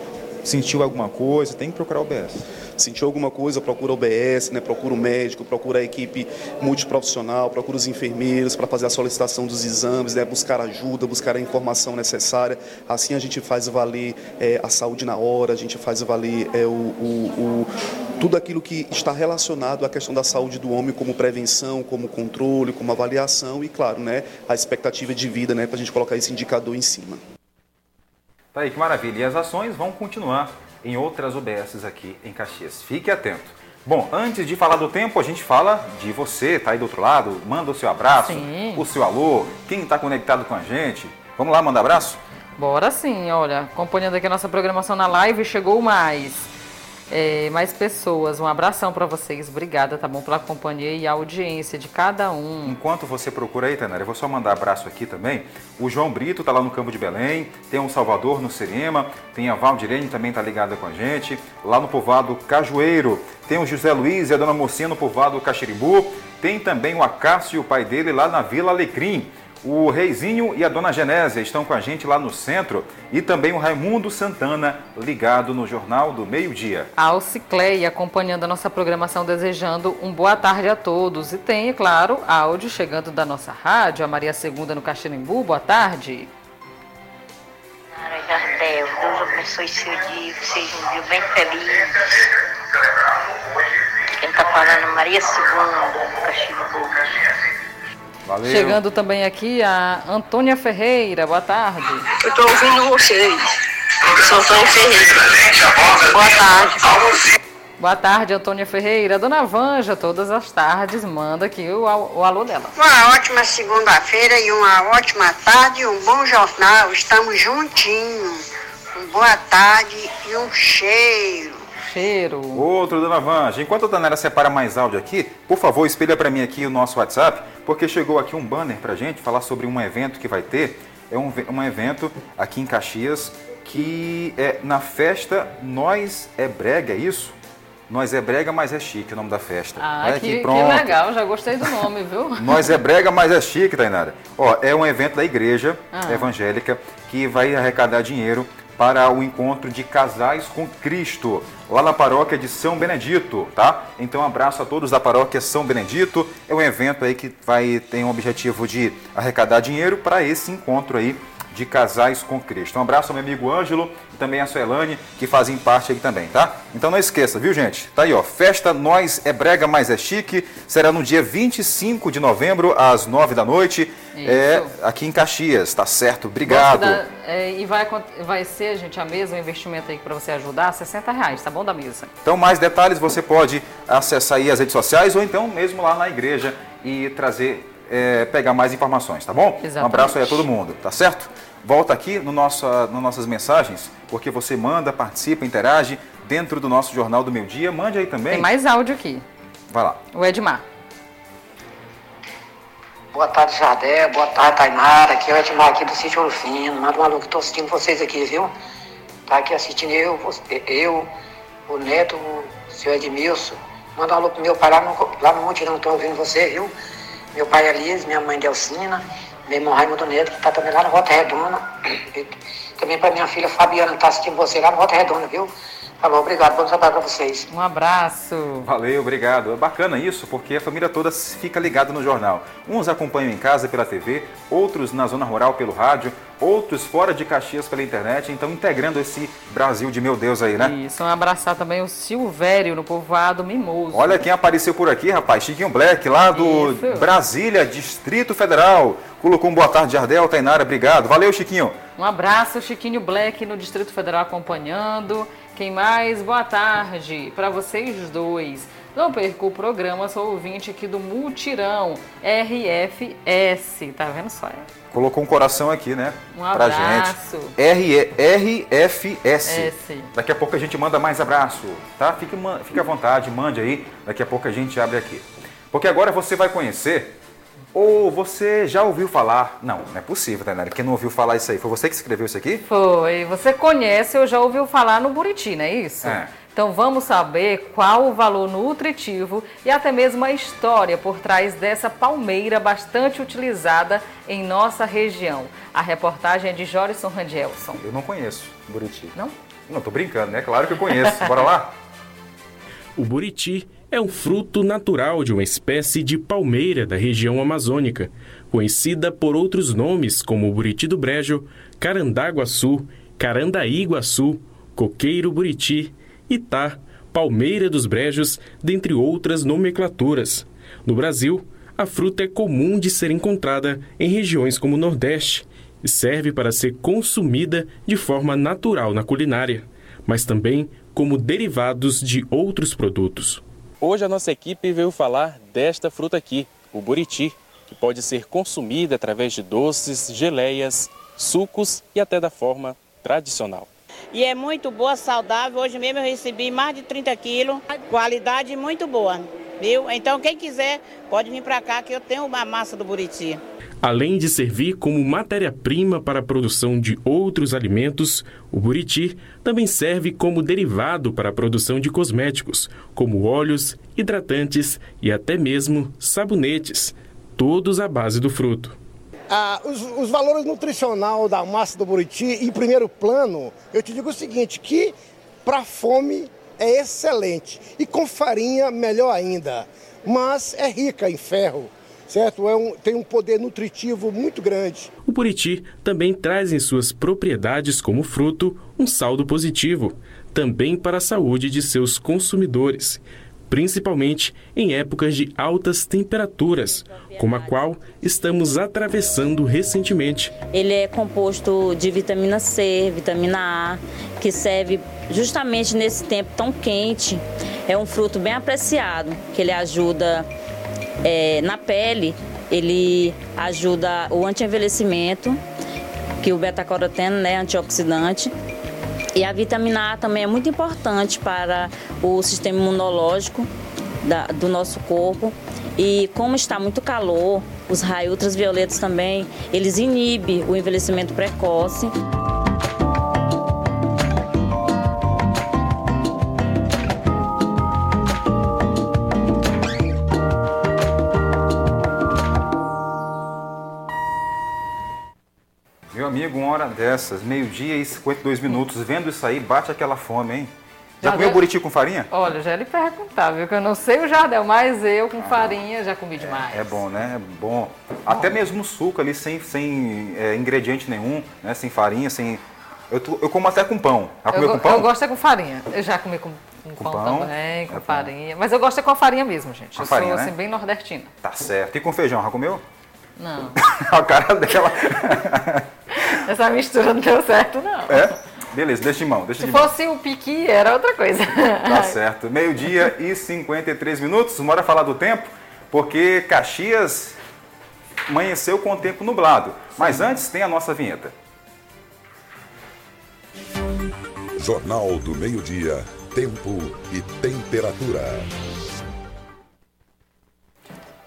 sentiu alguma coisa, tem que procurar o OBS sentiu alguma coisa, procura o BS, né, procura o médico, procura a equipe multiprofissional, procura os enfermeiros para fazer a solicitação dos exames, né, buscar ajuda, buscar a informação necessária. Assim a gente faz valer é, a saúde na hora, a gente faz valer é, o, o, o, tudo aquilo que está relacionado à questão da saúde do homem, como prevenção, como controle, como avaliação e, claro, né, a expectativa de vida, né, para a gente colocar esse indicador em cima. Tá aí, que maravilha. E as ações vão continuar em outras UBSs aqui em Caxias. Fique atento. Bom, antes de falar do tempo, a gente fala de você, tá aí do outro lado, manda o seu abraço, sim. o seu alô, quem está conectado com a gente. Vamos lá, manda abraço? Bora sim, olha, acompanhando aqui a nossa programação na live, chegou mais é, mais pessoas. Um abração para vocês. Obrigada, tá bom, pela companhia e a audiência de cada um. Enquanto você procura aí, Tanara, eu vou só mandar abraço aqui também. O João Brito tá lá no Campo de Belém, tem o um Salvador no Serema, tem a Valdirene também tá ligada com a gente. Lá no povoado Cajueiro, tem o José Luiz e a Dona Mocinha no povoado Caxiribu. Tem também o Acácio e o pai dele lá na Vila Alecrim. O Reizinho e a Dona Genésia estão com a gente lá no centro e também o Raimundo Santana ligado no Jornal do Meio Dia. A Alcicleia acompanhando a nossa programação, desejando um boa tarde a todos. E tem, é claro, áudio chegando da nossa rádio, a Maria Segunda no Caxirimbu. Boa tarde. Jardel, Deus abençoe seu dia, que seja um dia bem feliz. Quem está falando, Maria Segunda, no Caxirimbu. Valeu. Chegando também aqui a Antônia Ferreira, boa tarde. Eu estou ouvindo vocês. Eu sou Antônia Ferreira. Boa tarde. Boa tarde, Antônia Ferreira. Dona Vanja, todas as tardes, manda aqui o, o alô dela. Uma ótima segunda-feira e uma ótima tarde, um bom jornal. Estamos juntinhos. Um boa tarde e um cheiro cheiro. Outro, dona Vanja. Enquanto a Danara separa mais áudio aqui, por favor, espelha para mim aqui o nosso WhatsApp, porque chegou aqui um banner para gente falar sobre um evento que vai ter. É um, um evento aqui em Caxias que é na festa Nós é Brega, é isso? Nós é brega, mas é chique o nome da festa. Ah, é, que, que, que, legal, já gostei do nome, viu? Nós é brega, mas é chique, Tainara. Ó, é um evento da igreja ah. evangélica que vai arrecadar dinheiro para o encontro de casais com Cristo, lá na paróquia de São Benedito, tá? Então, um abraço a todos da paróquia São Benedito. É um evento aí que vai ter um objetivo de arrecadar dinheiro para esse encontro aí de casais com Cristo. Um abraço ao meu amigo Ângelo também a Suelane, que fazem parte aqui também, tá? Então não esqueça, viu, gente? Tá aí, ó. Festa Nós é Brega, mas é chique. Será no dia 25 de novembro, às 9 da noite. Isso. É aqui em Caxias, tá certo? Obrigado. Da, é, e vai, vai ser, gente, a mesa, um investimento aí para você ajudar, 60 reais, tá bom da mesa? Então, mais detalhes você pode acessar aí as redes sociais ou então mesmo lá na igreja e trazer é, pegar mais informações, tá bom? Exatamente. Um abraço aí a todo mundo, tá certo? Volta aqui no nosso, no nossas mensagens, porque você manda, participa, interage dentro do nosso Jornal do Meio Dia. Mande aí também. Tem mais áudio aqui. Vai lá. O Edmar. Boa tarde, Jardel. Boa tarde, Tainara. Aqui é o Edmar aqui do Sítio Orfino. Manda um alô que estou assistindo vocês aqui, viu? Tá aqui assistindo eu, eu o Neto, o senhor Edmilson. Manda um alô pro meu pai lá no, lá no Monte, não estou ouvindo você, viu? Meu pai Elias, minha mãe Delcina, meu irmão Raimundo Neto, que está também lá na Volta Redonda. E também para minha filha Fabiana, que está assistindo você lá na Volta Redonda, viu? Falou, obrigado, bom trabalho para vocês. Um abraço. Valeu, obrigado. É bacana isso, porque a família toda fica ligada no jornal. Uns acompanham em casa pela TV, outros na zona rural pelo rádio, outros fora de Caxias pela internet, então integrando esse Brasil de meu Deus aí, né? Isso, um abraçar também o Silvério no povoado Mimoso. Olha quem apareceu por aqui, rapaz, Chiquinho Black, lá do Isso. Brasília, Distrito Federal. Colocou um boa tarde, Jardel, Tainara, obrigado. Valeu, Chiquinho. Um abraço, Chiquinho Black no Distrito Federal acompanhando. Quem mais? Boa tarde para vocês dois. Não perca o programa, sou ouvinte aqui do Multirão RFS. Tá vendo só? Colocou um coração aqui, né? Um pra abraço. gente. R RFS. S. Daqui a pouco a gente manda mais abraço, tá? Fique, fique à vontade, mande aí. Daqui a pouco a gente abre aqui. Porque agora você vai conhecer, ou você já ouviu falar. Não, não é possível, Tainara. Quem não ouviu falar isso aí? Foi você que escreveu isso aqui? Foi. Você conhece ou já ouviu falar no Buriti, não é isso? É. Então vamos saber qual o valor nutritivo e até mesmo a história por trás dessa palmeira bastante utilizada em nossa região. A reportagem é de Jorison Randielson. Eu não conheço Buriti. Não? Não, tô brincando, né? Claro que eu conheço. Bora lá? O buriti é um fruto natural de uma espécie de palmeira da região amazônica, conhecida por outros nomes como buriti do brejo, carandaguaçu, carandaíguaçu, coqueiro buriti, itá, palmeira dos brejos, dentre outras nomenclaturas. No Brasil, a fruta é comum de ser encontrada em regiões como o Nordeste e serve para ser consumida de forma natural na culinária, mas também como derivados de outros produtos. Hoje a nossa equipe veio falar desta fruta aqui, o buriti, que pode ser consumida através de doces, geleias, sucos e até da forma tradicional. E é muito boa, saudável. Hoje mesmo eu recebi mais de 30 quilos. Qualidade muito boa, viu? Então quem quiser pode vir para cá que eu tenho uma massa do Buriti. Além de servir como matéria-prima para a produção de outros alimentos, o buriti também serve como derivado para a produção de cosméticos, como óleos, hidratantes e até mesmo sabonetes, todos à base do fruto. Ah, os, os valores nutricional da massa do buriti, em primeiro plano, eu te digo o seguinte, que para fome é excelente e com farinha melhor ainda, mas é rica em ferro, certo? É um, tem um poder nutritivo muito grande. O buriti também traz em suas propriedades como fruto um saldo positivo, também para a saúde de seus consumidores, principalmente em épocas de altas temperaturas, como a qual estamos atravessando recentemente. Ele é composto de vitamina C, vitamina A, que serve justamente nesse tempo tão quente. É um fruto bem apreciado, que ele ajuda é, na pele, ele ajuda o anti-envelhecimento, que o beta-caroteno né, antioxidante. E a vitamina A também é muito importante para o sistema imunológico da- do nosso corpo. E como está muito calor, os raios ultravioletas também, eles inibem o envelhecimento precoce. Amigo, uma hora dessas, meio-dia e 52 minutos, vendo isso aí, bate aquela fome, hein? Já Já comeu buriti com farinha? Olha, já lhe perguntar, viu? Que eu não sei o Jardel, mas eu com farinha já comi demais. É bom, né? É bom. Até mesmo suco ali, sem, sem é, ingrediente nenhum, né? Sem farinha, sem... Eu, eu como até com pão. Já eu, comeu com pão? eu gosto é com farinha. Eu já comi com, com Com pão, pão? também, com É bom. farinha. Mas eu gosto é com a farinha mesmo, gente. Com eu farinha, sou né? assim, bem nordestina. Tá certo. E com feijão, já comeu? Não. a cara dela. Essa mistura não deu certo, não. É? Beleza, deixa de mão, deixa Se de mão. fosse o piqui, era outra coisa. Tá certo. Meio-dia e 53 minutos. Bora falar do tempo, porque Caxias amanheceu com o tempo nublado. Mas antes tem a nossa vinheta. Jornal do Meio-Dia, Tempo e Temperatura.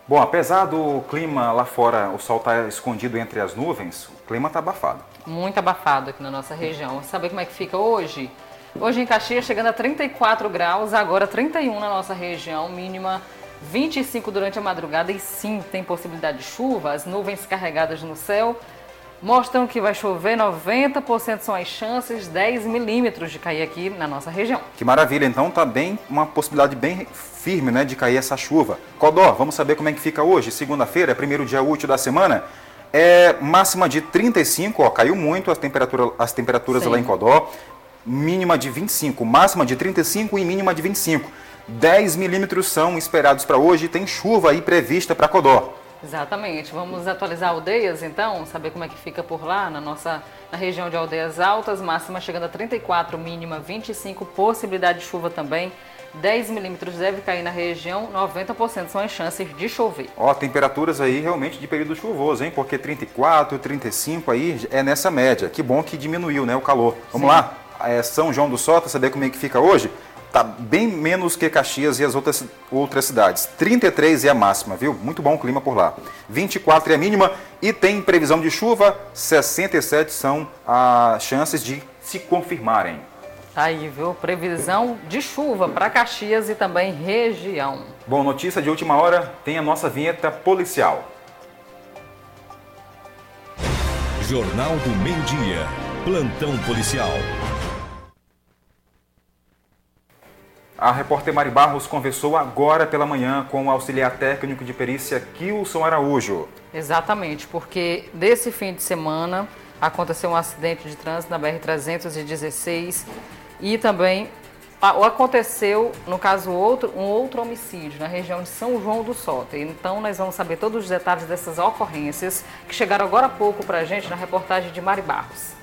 Bom, apesar do clima lá fora, o sol tá escondido entre as nuvens, o clima tá abafado. Muito abafado aqui na nossa região. Sabe como é que fica hoje? Hoje em Caxias chegando a 34 graus, agora 31 na nossa região, mínima 25 durante a madrugada e sim tem possibilidade de chuva, as nuvens carregadas no céu, mostram que vai chover 90% são as chances, 10 milímetros de cair aqui na nossa região. Que maravilha, então tá bem uma possibilidade bem firme, né, de cair essa chuva. Codó, vamos saber como é que fica hoje, segunda-feira, é primeiro dia útil da semana. É máxima de 35, ó, caiu muito as, temperatura, as temperaturas Sim. lá em Codó. Mínima de 25, máxima de 35 e mínima de 25. 10 milímetros são esperados para hoje, tem chuva aí prevista para Codó. Exatamente. Vamos atualizar aldeias, então, saber como é que fica por lá, na nossa na região de aldeias altas, máxima chegando a 34, mínima 25, possibilidade de chuva também. 10 milímetros deve cair na região, 90% são as chances de chover. Ó, temperaturas aí realmente de período chuvoso, hein? Porque 34, 35 aí é nessa média. Que bom que diminuiu, né, o calor. Vamos Sim. lá? É São João do Sota, saber como é que fica hoje? Tá bem menos que Caxias e as outras, outras cidades. 33 é a máxima, viu? Muito bom o clima por lá. 24 é a mínima e tem previsão de chuva, 67 são as chances de se confirmarem. Tá aí, viu? Previsão de chuva para Caxias e também região. Bom, notícia de última hora, tem a nossa vinheta policial. Jornal do Meio-Dia. Plantão policial. A repórter Mari Barros conversou agora pela manhã com o auxiliar técnico de perícia Kilson Araújo. Exatamente, porque desse fim de semana aconteceu um acidente de trânsito na BR-316 e também aconteceu, no caso outro, um outro homicídio na região de São João do Sota. Então nós vamos saber todos os detalhes dessas ocorrências que chegaram agora há pouco para a gente na reportagem de Mari Barros.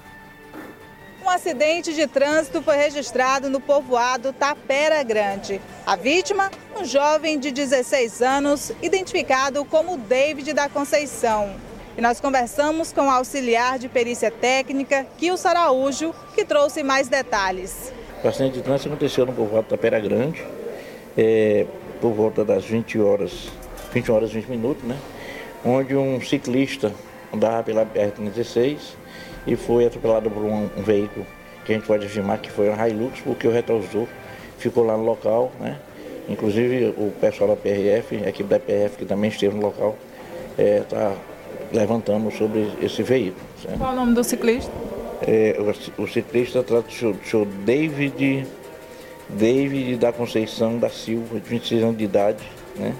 Um acidente de trânsito foi registrado no povoado Tapera Grande. A vítima, um jovem de 16 anos, identificado como David da Conceição. E nós conversamos com o auxiliar de perícia técnica, Kilson Araújo, que trouxe mais detalhes. O acidente de trânsito aconteceu no povoado Tapera Grande, é, por volta das 20 horas, 20 horas e 20 minutos, né? Onde um ciclista andava pela BR-16 e foi atropelado por um, um, veículo que a gente pode afirmar que foi um Hilux, porque o retrovisor ficou lá no local, né? Inclusive o pessoal da PRF, a equipe da PRF que também esteve no local, está é, levantando sobre esse veículo. Certo? Qual o nome do ciclista? É, o, o, ciclista trata do senhor David, David da Conceição da Silva, de 26 anos de idade, né?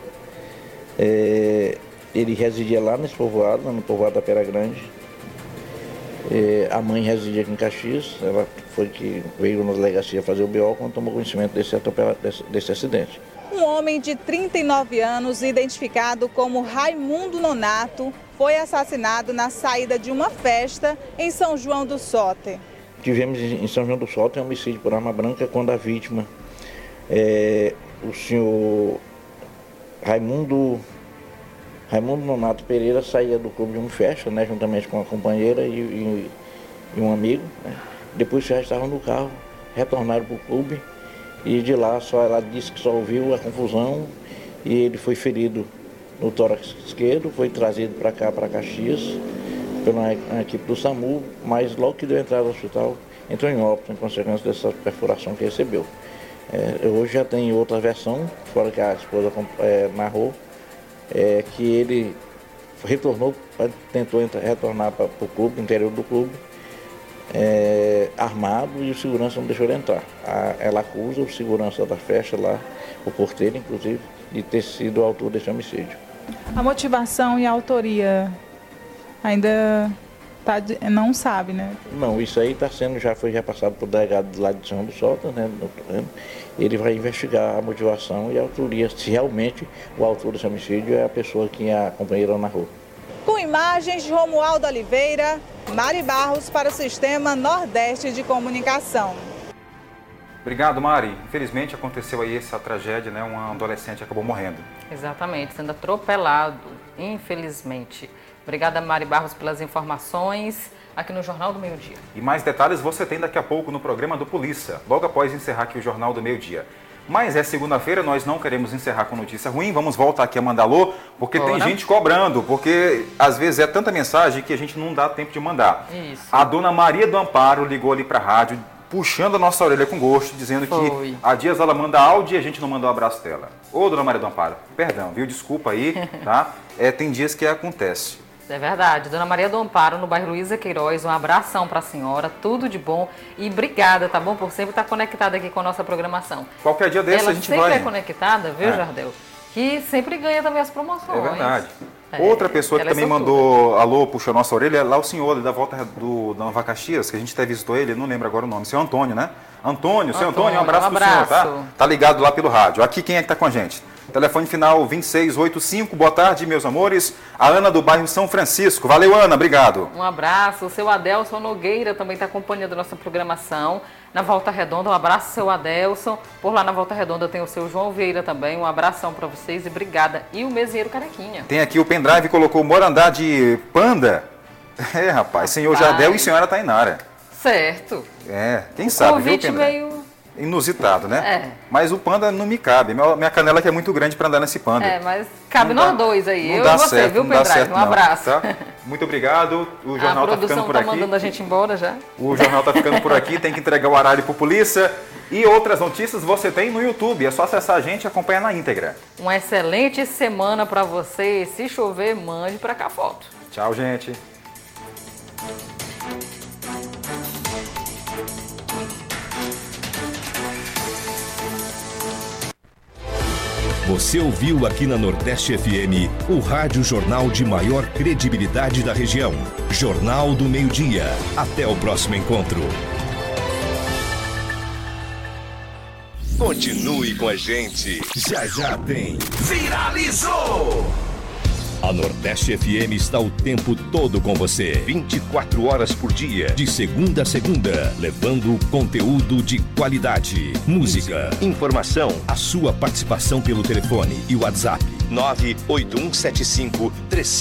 É, ele residia lá nesse povoado, no povoado da Pera Grande, é, a mãe residia aqui em Caxias, ela foi que veio na delegacia fazer o BO quando tomou conhecimento desse, desse, desse acidente. Um homem de 39 anos, identificado como Raimundo Nonato, foi assassinado na saída de uma festa em São João do Soter. Tivemos em São João do Soter um homicídio por arma branca quando a vítima, é, o senhor Raimundo Raimundo Nonato Pereira saía do clube de uma festa, né, juntamente com a companheira e, e, e um amigo. Né. Depois já estavam no carro, retornaram para o clube e de lá só ela disse que só ouviu a confusão e ele foi ferido no tórax esquerdo, foi trazido para cá, para Caxias, pela equipe do SAMU, mas logo que deu entrada no hospital, entrou em óbito em consequência dessa perfuração que recebeu. É, hoje já tem outra versão, fora que a esposa é, narrou, é, que ele retornou, tentou entrar, retornar para o clube, interior do clube, é, armado e o segurança não deixou ele entrar. A, ela acusa o segurança da festa lá, o porteiro inclusive, de ter sido o autor desse homicídio. A motivação e a autoria ainda tá de, não sabe, né? Não, isso aí está sendo, já foi já passado por delegado lá de São do Solta, né? Ele vai investigar a motivação e a autoria, se realmente o autor desse homicídio é a pessoa que a companheira narrou. Com imagens de Romualdo Oliveira, Mari Barros para o Sistema Nordeste de Comunicação. Obrigado, Mari. Infelizmente aconteceu aí essa tragédia, né? Um adolescente acabou morrendo. Exatamente, sendo atropelado, infelizmente. Obrigada, Mari Barros, pelas informações aqui no Jornal do Meio Dia. E mais detalhes você tem daqui a pouco no programa do Polícia, logo após encerrar aqui o Jornal do Meio Dia. Mas é segunda-feira, nós não queremos encerrar com notícia ruim, vamos voltar aqui a Mandalô, porque Bora. tem gente cobrando, porque às vezes é tanta mensagem que a gente não dá tempo de mandar. Isso. A dona Maria do Amparo ligou ali para a rádio, puxando a nossa orelha com gosto, dizendo Foi. que há dias ela manda áudio e a gente não manda o um abraço dela. Ô, dona Maria do Amparo, perdão, viu? Desculpa aí, tá? É, tem dias que acontece. É verdade. Dona Maria do Amparo, no bairro Luísa Queiroz, um abração para a senhora, tudo de bom e obrigada, tá bom? Por sempre estar conectada aqui com a nossa programação. Qualquer dia desse Ela a gente sempre vai. é conectada, viu, É. Jardel? Que sempre ganha também as promoções. É verdade. É, Outra pessoa que é também mandou alô, puxou nossa orelha, é lá o senhor da volta do da Nova Caxias, que a gente até visitou ele, não lembro agora o nome, seu Antônio, né? Antônio, seu Antônio, um Antônio, abraço um pro senhor, tá? abraço. Tá ligado lá pelo rádio. Aqui quem é que tá com a gente? Telefone final 2685, boa tarde, meus amores. A Ana do bairro São Francisco. Valeu, Ana, obrigado. Um abraço. O seu Adelson Nogueira também está acompanhando a nossa programação. Na Volta Redonda, um abraço, seu Adelson. Por lá na Volta Redonda tem o seu João Vieira também. Um abração para vocês e obrigada. E o Meseiro Carequinha. Tem aqui o pendrive, colocou Morandá de Panda. É, rapaz, senhor. Jardel e senhora Tainara. Certo. É, quem sabe, viu, Convite pendrive? meio. Inusitado, né? É. Mas o panda não me cabe. Minha, minha canela que é muito grande para andar nesse panda. É, mas cabe Não nós dá- dois aí. não Eu dá e você, certo, viu, certo, Um não, abraço. tá? Muito obrigado. O jornal tá produção ficando por tá aqui. mandando a gente embora já. O jornal tá ficando por aqui, tem que entregar o horário pro polícia. E outras notícias você tem no YouTube. É só acessar a gente e acompanhar na íntegra. Uma excelente semana para você. Se chover, mande para cá foto. Tchau, gente. Você ouviu aqui na Nordeste FM o Rádio Jornal de maior credibilidade da região. Jornal do Meio-Dia. Até o próximo encontro. Continue com a gente. Já já tem. Viralizou! A Nordeste FM está o tempo todo com você. 24 horas por dia, de segunda a segunda, levando conteúdo de qualidade, música, informação, a sua participação pelo telefone e WhatsApp 98175